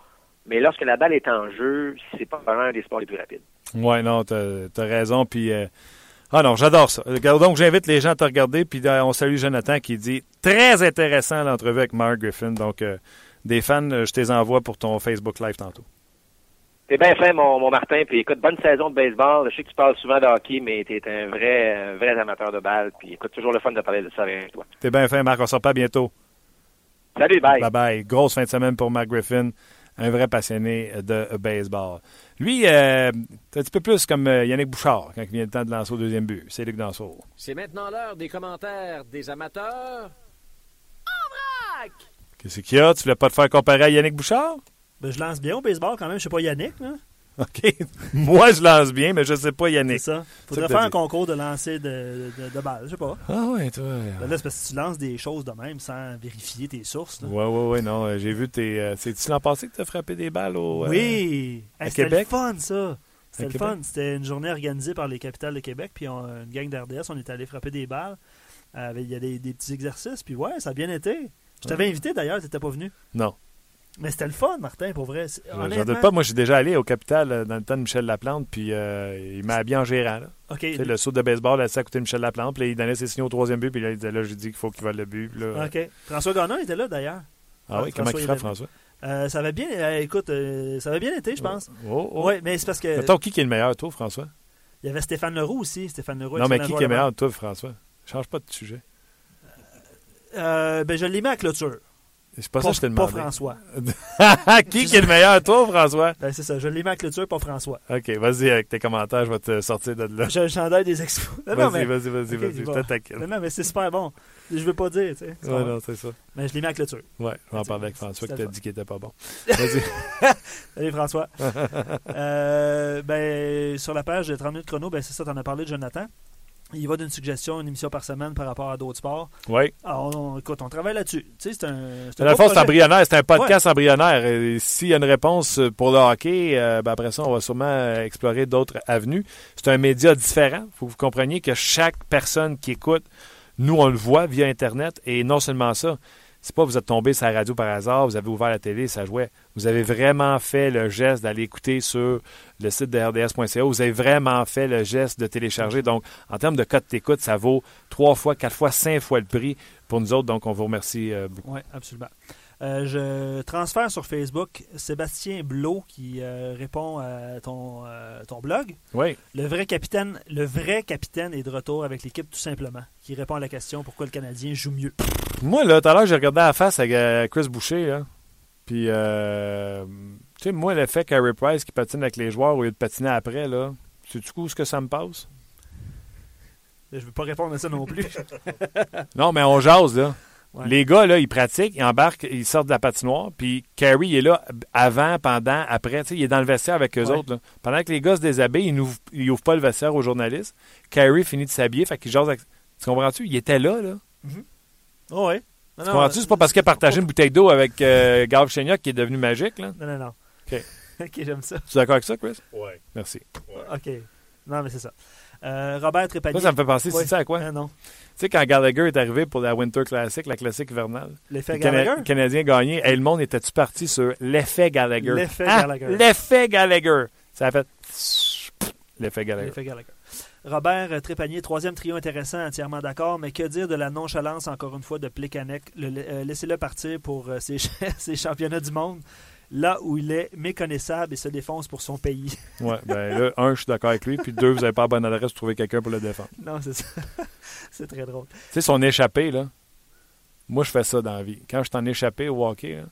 mais lorsque la balle est en jeu, c'est pas vraiment un des sports les plus rapides. Ouais, non, t'as as raison. Puis, euh, ah non, j'adore ça. Donc, j'invite les gens à te regarder. Puis, euh, on salue Jonathan qui dit très intéressant l'entrevue avec Mark Griffin. Donc, euh, des fans, euh, je te les envoie pour ton Facebook Live tantôt. T'es bien fin, mon, mon Martin, puis écoute, bonne saison de baseball. Je sais que tu parles souvent de hockey, mais t'es un vrai, un vrai amateur de balle, puis écoute, toujours le fun de parler de ça avec toi. T'es bien fin, Marc. On se reparle bientôt. Salut, bye. Bye bye. Grosse fin de semaine pour Mark Griffin, un vrai passionné de baseball. Lui, euh, c'est un petit peu plus comme euh, Yannick Bouchard quand il vient le temps de lancer au deuxième but. C'est Luc Danseau. C'est maintenant l'heure des commentaires des amateurs. Qu'est-ce qu'il y a? Tu voulais pas te faire comparer à Yannick Bouchard? Ben, je lance bien au baseball quand même. Je sais pas Yannick. Là. OK. *laughs* Moi, je lance bien, mais je sais pas C'est Yannick. ça. C'est Faudrait que faire un concours de lancer de, de, de balles. Je sais pas. Ah ouais, toi. Là, c'est parce que tu lances des choses de même sans vérifier tes sources. là. Ouais, ouais, ouais, non. euh, J'ai vu tes. euh, C'est-tu l'an passé que tu as frappé des balles au. euh, Oui! à Hey, C'était le Québec? fun, ça! C'était le fun. C'était une journée organisée par les capitales de Québec, puis on- une gang d'RDS, on est allé frapper des balles. Euh, Il y a des, des petits exercices, puis ouais, ça a bien été. Je t'avais invité d'ailleurs, tu n'étais pas venu. Non. Mais c'était le fun, Martin, pour vrai. J'en doute pas. Moi, je suis déjà allé au Capital euh, dans le temps de Michel Laplante, puis euh, il m'a habillé en gérant. Là. OK. Tu sais, le saut de baseball, là, c'est à côté de Michel Laplante, puis là, il donnait ses signaux au troisième but, puis là, il disait là, j'ai dit qu'il faut qu'il vole le but. là- OK. François Gagnon était là d'ailleurs. Ah oui, comment François, il il frappe, François? Euh, ça avait bien. euh, écoute, ça avait bien été, je pense. Oh, oh. Oui, mais c'est parce que. Mettons, qui est le meilleur, toi, François? Il y avait Stéphane Leroux aussi. Stéphane Leroux. Non, mais qui qui est meilleur, toi, François? Change pas de sujet. Euh, ben, je l'ai mis à clôture. C'est pas, Pas, que je t'ai pas. François. *laughs* qui qui est le meilleur, toi, François? Ben, c'est ça. Je l'ai mis à clôture, pas François. Ok, vas-y avec tes commentaires, je vais te sortir de là. J'ai un chandail des expos. Vas-y, vas-y, vas-y, vas-y, je t'attaque. Non, non, mais c'est super bon. Je veux pas dire, tu sais. Ouais, non, c'est ça. Mais je l'ai mis à clôture. Ouais, je vais en parler avec François qui t'a dit qu'il était pas bon. Vas-y. *laughs* Allez, François. *laughs* Euh, ben, sur la page de 30 minutes chrono, ben, c'est ça, t'en as parlé de Jonathan. Il va d'une suggestion, une émission par semaine par rapport à d'autres sports. Oui. Alors, on, écoute, on travaille là-dessus. Tu sais, c'est un. c'est c'est embryonnaire. C'est un podcast embryonnaire. Et S'il y a une réponse pour le hockey, euh, ben après ça, on va sûrement explorer d'autres avenues. C'est un média différent. Il faut que vous compreniez que chaque personne qui écoute, nous, on le voit via Internet. Et non seulement ça, c'est pas vous êtes tombé sur la radio par hasard, vous avez ouvert la télé, ça jouait. Vous avez vraiment fait le geste d'aller écouter sur le site de rds.ca. Vous avez vraiment fait le geste de télécharger. Donc, en termes de code d'écoute, ça vaut trois fois, quatre fois, cinq fois le prix pour nous autres. Donc, on vous remercie euh, beaucoup. Oui, absolument. Euh, je transfère sur Facebook Sébastien Blot qui euh, répond à ton, euh, ton blog. Oui. Le vrai capitaine, le vrai capitaine est de retour avec l'équipe tout simplement. Qui répond à la question pourquoi le Canadien joue mieux? *laughs* Moi, là, tout à l'heure, j'ai regardé à la face avec euh, Chris Boucher, là. Puis, euh, tu sais, moi, l'effet Carey Price qui patine avec les joueurs au lieu de patiner après, là, sais-tu coup ce que ça me passe? Je ne veux pas répondre à ça non plus. *laughs* Non, mais on jase, là. Ouais. Les gars, là, ils pratiquent, ils embarquent, ils sortent de la patinoire, puis Carey, il est là avant, pendant, après, tu sais, il est dans le vestiaire avec eux Ouais. autres, là. Pendant que les gars se déshabillent, ils n'ouvrent ils ouvrent pas le vestiaire aux journalistes. Carey finit de s'habiller, fait qu'il jase avec... Tu comprends-tu? Il était là, là. Oh, ouais. Non, Tu comprends-tu? C'est pas parce qu'il a partagé une bouteille d'eau avec euh, Gav Chéniac qui est devenu magique, là. Non, non, non. OK. *laughs* ok, j'aime ça. Tu es d'accord avec ça, Chris? Ouais. Merci. Ok. Non, mais c'est ça. Euh, Robert Trépanier. Ça, ça me fait penser, Ouais. sais à quoi? Ah, non. Tu sais, quand Gallagher est arrivé pour la Winter Classic, la classique hivernale, L'effet Gallagher? le Canadien a gagné, et le monde était-tu parti sur l'effet Gallagher? L'effet Ah, Gallagher. L'effet Gallagher. Ça a fait l'effet Gallagher. L'effet Gallagher. Robert Trépanier, troisième trio intéressant, entièrement d'accord, mais que dire de la nonchalance, encore une fois, de Plekanec? Le- euh, Laissez-le partir pour euh, ses, *laughs* ses championnats du monde. Là où il est méconnaissable et se défonce pour son pays. *laughs* Ouais, ben là, un, je suis d'accord avec lui, puis deux, vous n'avez pas la bonne adresse pour trouver quelqu'un pour le défendre. non, c'est ça. *laughs* c'est très drôle. Tu sais, son échappé, là, moi, je fais ça dans la vie. Quand je suis en échappé au hockey, là,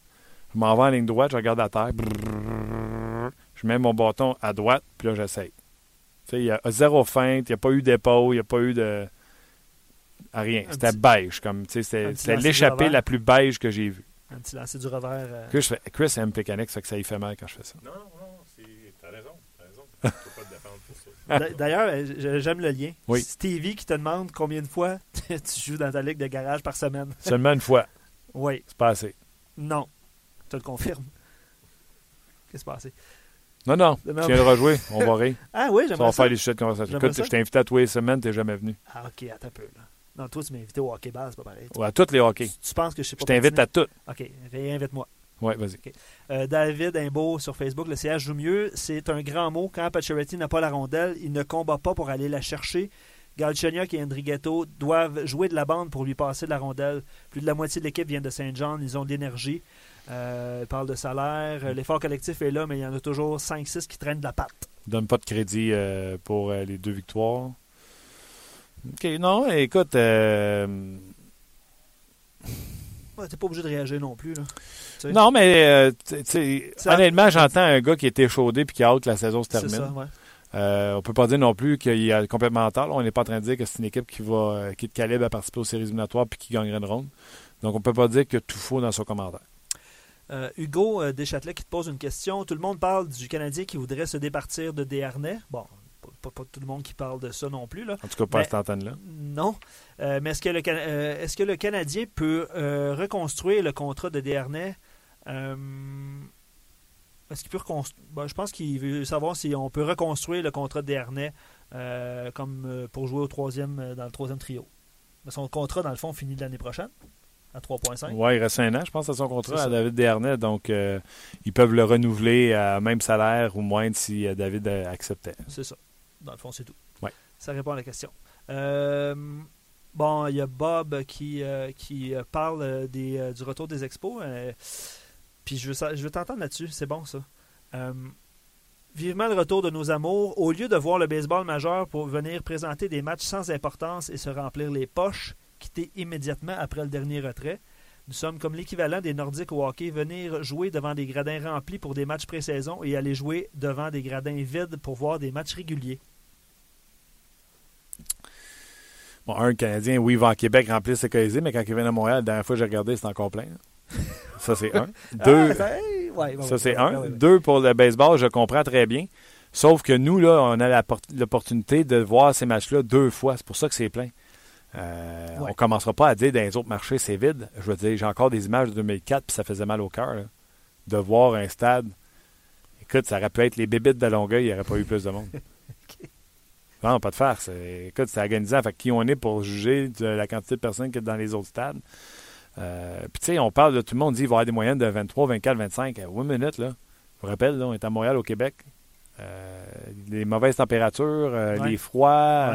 je m'en vais en ligne droite, je regarde la terre, brrr, je mets mon bâton à droite, puis là, j'essaye. Tu sais, il y a zéro feinte, il n'y a pas eu d'épaule, il n'y a pas eu de. à rien. C'était beige. comme tu sais, C'était l'échappée la plus beige que j'ai vue. Un petit lancer du revers. euh, Chris, je fais- Chris aime mécanique, ça fait que ça lui fait mal quand je fais ça. Non, non, c'est- t'as raison, t'as raison. *laughs* Tu peux pas te défendre pour ça. D'a- D'ailleurs, euh, j- j'aime le lien. Oui. Stevie qui te demande combien de fois *laughs* tu joues dans ta ligue de garage par semaine. *laughs* Seulement une fois, Oui. c'est pas assez. Non. Je te le confirme. Qu'est-ce qui s'est passé? Non, non, tu viens de rejouer, on va rire. Ah oui, Ça va j'aimerais ça. faire des sujets de conversation. Écoute, je t'ai invité à tous les semaines, t'es jamais venu. Ah, ok, attends un peu. Là. Non, toi, tu m'as invité au hockey ball, c'est pas pareil. Ou à tous les hockey. Tu, tu penses que je sais pas Je t'invite à toutes. Ok, réinvite-moi. Ouais, vas-y. Euh, David Imbeau sur Facebook, le CH joue mieux. C'est un grand mot. Quand Pacioretty n'a pas la rondelle, il ne combat pas pour aller la chercher. Galchenyuk et Andrighetto doivent jouer de la bande pour lui passer de la rondelle. Plus de la moitié de l'équipe vient de Saint-Jean. Ils ont de l'énergie. Euh, il parle de salaire. Euh, L'effort collectif est là, mais il y en a toujours 5-6 qui traînent de la patte. Donne pas de crédit euh, pour les deux victoires. OK, non, écoute, euh, Ouais, T'es pas obligé de réagir non plus. Là. Non, mais euh, Ça- honnêtement, j'entends un gars qui est échaudé puis qui a hâte que la saison se C'est termine. ça, ouais. Euh, on peut pas dire non plus qu'il est complètement tard. là. On n'est pas en train de dire que c'est une équipe qui va euh, qui est de calibre à participer aux séries éliminatoires puis qui gagnerait une ronde. Donc on peut pas dire que tout faux dans son commentaire. Euh, Hugo euh, Deschâtelet qui te pose une question. Tout le monde parle du Canadien qui voudrait se départir de Desharnais. Bon, pas, tout le monde qui parle de ça non plus. Là. En tout cas, pas Mais- à cette antenne-là. Non. Euh, mais est-ce que, le, Can- euh, est-ce que le Canadien peut euh, reconstruire le contrat de Euh, Est-ce qu'il peut reconstruire Je pense qu'il veut savoir si on peut reconstruire le contrat de euh, comme pour jouer au troisième, dans le troisième trio. Mais son contrat, dans le fond, finit l'année prochaine à 3,5. Ouais, il reste un an, je pense, à son contrat à. David Desharnais. Donc, euh, ils peuvent le renouveler à même salaire ou moins si euh, David acceptait. C'est ça. Dans le fond, c'est tout. Ouais. Ça répond à la question. Euh, bon, il y a Bob qui, euh, qui euh, parle des, du retour des expos. puis je veux, je veux t'entendre là-dessus. C'est bon, ça. Vivement le retour de nos amours. Au lieu de voir le baseball majeur pour venir présenter des matchs sans importance et se remplir les poches, quitter immédiatement après le dernier retrait. Nous sommes comme l'équivalent des Nordiques au hockey, venir jouer devant des gradins remplis pour des matchs pré-saison et aller jouer devant des gradins vides pour voir des matchs réguliers. Bon, un, le Canadien, oui, il va en Québec remplir ses colisées, mais quand il vient à Montréal, la dernière fois que j'ai regardé, c'était encore plein. là. Ça, c'est un. *laughs* Deux, Ah, ben, ouais, ça, c'est un. ouais, ouais. Deux, pour le baseball, je comprends très bien. Sauf que nous, là, on a l'opportunité de voir ces matchs-là deux fois. C'est pour ça que c'est plein. Euh. On commencera pas à dire dans les autres marchés, c'est vide. Je veux dire, j'ai encore des images de 2004, puis ça faisait mal au cœur. De voir un stade. Écoute, ça aurait pu être les bébites de Longueuil, il n'y aurait pas eu plus de monde. *laughs* Non, pas de farce. Écoute, c'est organisé. Fait que qui on est pour juger de la quantité de personnes qu'il y a dans les autres stades? Euh, Puis, tu sais, on parle de tout le monde dit qu'il va y avoir des moyennes de 23, 24, 25. Euh, Oui, minutes, là. Je vous rappelle, là, on est à Montréal, au Québec. Euh, les mauvaises températures, euh, Ouais. les froids,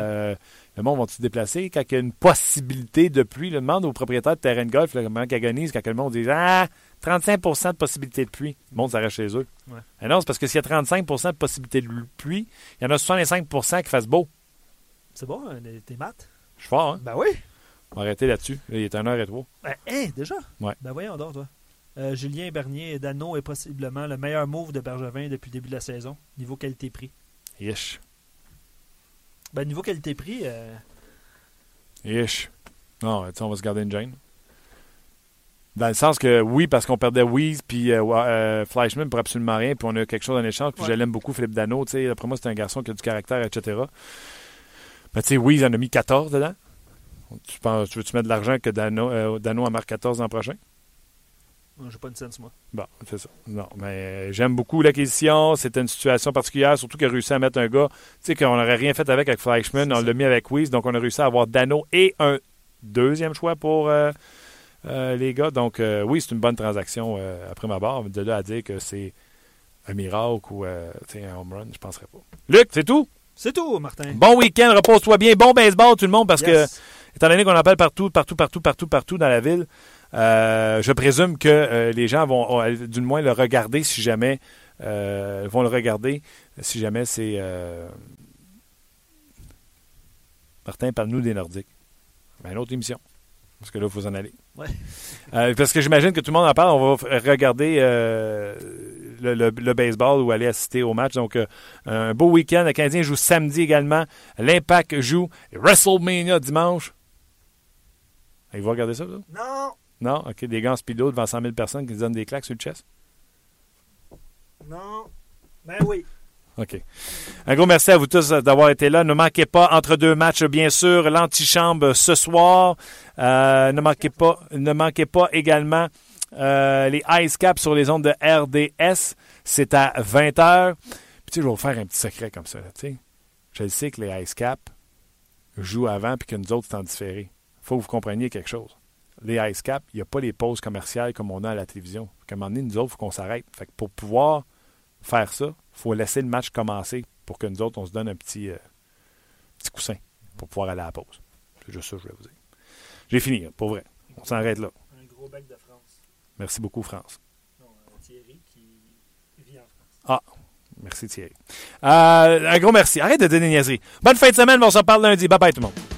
le monde va se déplacer quand il y a une possibilité de pluie? Le demande aux propriétaires de terrain de golf, là, comment ils agonisent quand le monde dit Ah, 35% de possibilité de pluie. Le monde s'arrête chez eux. Ouais. Non, c'est parce que s'il y a 35% de possibilité de pluie, il y en a 65% qui fassent beau. C'est bon, des, des maths? Je suis fort, hein? Ben oui. On va arrêter là-dessus. Là, il est 1h03. Ben, hein, déjà? Ouais. Ben voyons donc, toi. Euh, Julien Bernier, Dano est possiblement le meilleur move de Bergevin depuis le début de la saison, niveau qualité-prix. Ish. Ben, niveau qualité-prix, euh, Ish. Non, on va se garder une gêne. Dans le sens que oui, parce qu'on perdait Weeze puis euh, euh, Fleischmann pour absolument rien, puis on a quelque chose en échange, puis Ouais. je l'aime beaucoup, Philippe Dano. Tu sais, après moi, c'est un garçon qui a du caractère, etc. Mais tu sais, Weeze en a mis 14 dedans. Tu, penses, tu veux-tu mettre de l'argent que Dano, euh, Dano en marque 14 l'an prochain? j'ai pas une scène, moi. Bon, c'est ça. Non, mais euh, j'aime beaucoup l'acquisition. C'était une situation particulière, surtout qu'il a réussi à mettre un gars, tu sais, qu'on n'aurait rien fait avec avec Fleischmann. C'est On l'a mis avec Weiss, donc on a réussi à avoir Dano et un deuxième choix pour euh, les gars. Donc, euh, oui, c'est une bonne transaction euh, après ma barre. De là à dire que c'est un miracle ou euh, un home run, je ne penserais pas. Luc, c'est tout? C'est tout, Martin. Bon week-end, repose-toi bien. Bon baseball, tout le monde, parce Yes. que étant donné qu'on parle partout, partout, partout, partout, partout dans la ville, euh, je présume que euh, les gens vont, euh, du moins, le regarder si jamais, euh, vont le regarder si jamais c'est. euh, Martin, parle-nous des Nordiques. Ben, une autre émission. Parce que là, il faut s'en aller. Ouais. Euh, parce que j'imagine que tout le monde en parle. On va regarder euh, le, le- le baseball ou aller assister au match. Donc, euh, un beau week-end. Le Canadien joue samedi également. L'Impact joue. WrestleMania dimanche. Ils vont regarder ça, vous? Non, Non? OK. Des gants speedo devant 100 000 personnes qui se donnent des claques sur le chest? non. Ben oui. OK. Un gros merci à vous tous d'avoir été là. Ne manquez pas, entre deux matchs, bien sûr, l'antichambre ce soir. Euh, ne manquez pas, ne manquez pas également euh, les Ice Caps sur les ondes de RDS. C'est à 20h. Puis, tu sais, je vais vous faire un petit secret comme ça. Je le sais que les Ice Caps jouent avant puis que nous autres, c'est en différé. faut que vous compreniez quelque chose. Les Ice Caps, il n'y a pas les pauses commerciales comme on a à la télévision. Qu'à un moment donné, nous autres, il faut qu'on s'arrête. Fait que pour pouvoir faire ça, faut laisser le match commencer pour que nous autres, on se donne un petit, euh, petit coussin pour pouvoir aller à la pause. C'est juste ça que je voulais vous dire. J'ai fini, pour vrai. On s'arrête là. Un gros bec de France. Merci beaucoup, France. Non, Thierry qui vit en France. Merci, Thierry. Euh, un gros merci. Arrête de donner niaiserie. Bonne fin de semaine. On se reparle lundi. Bye bye, tout le monde.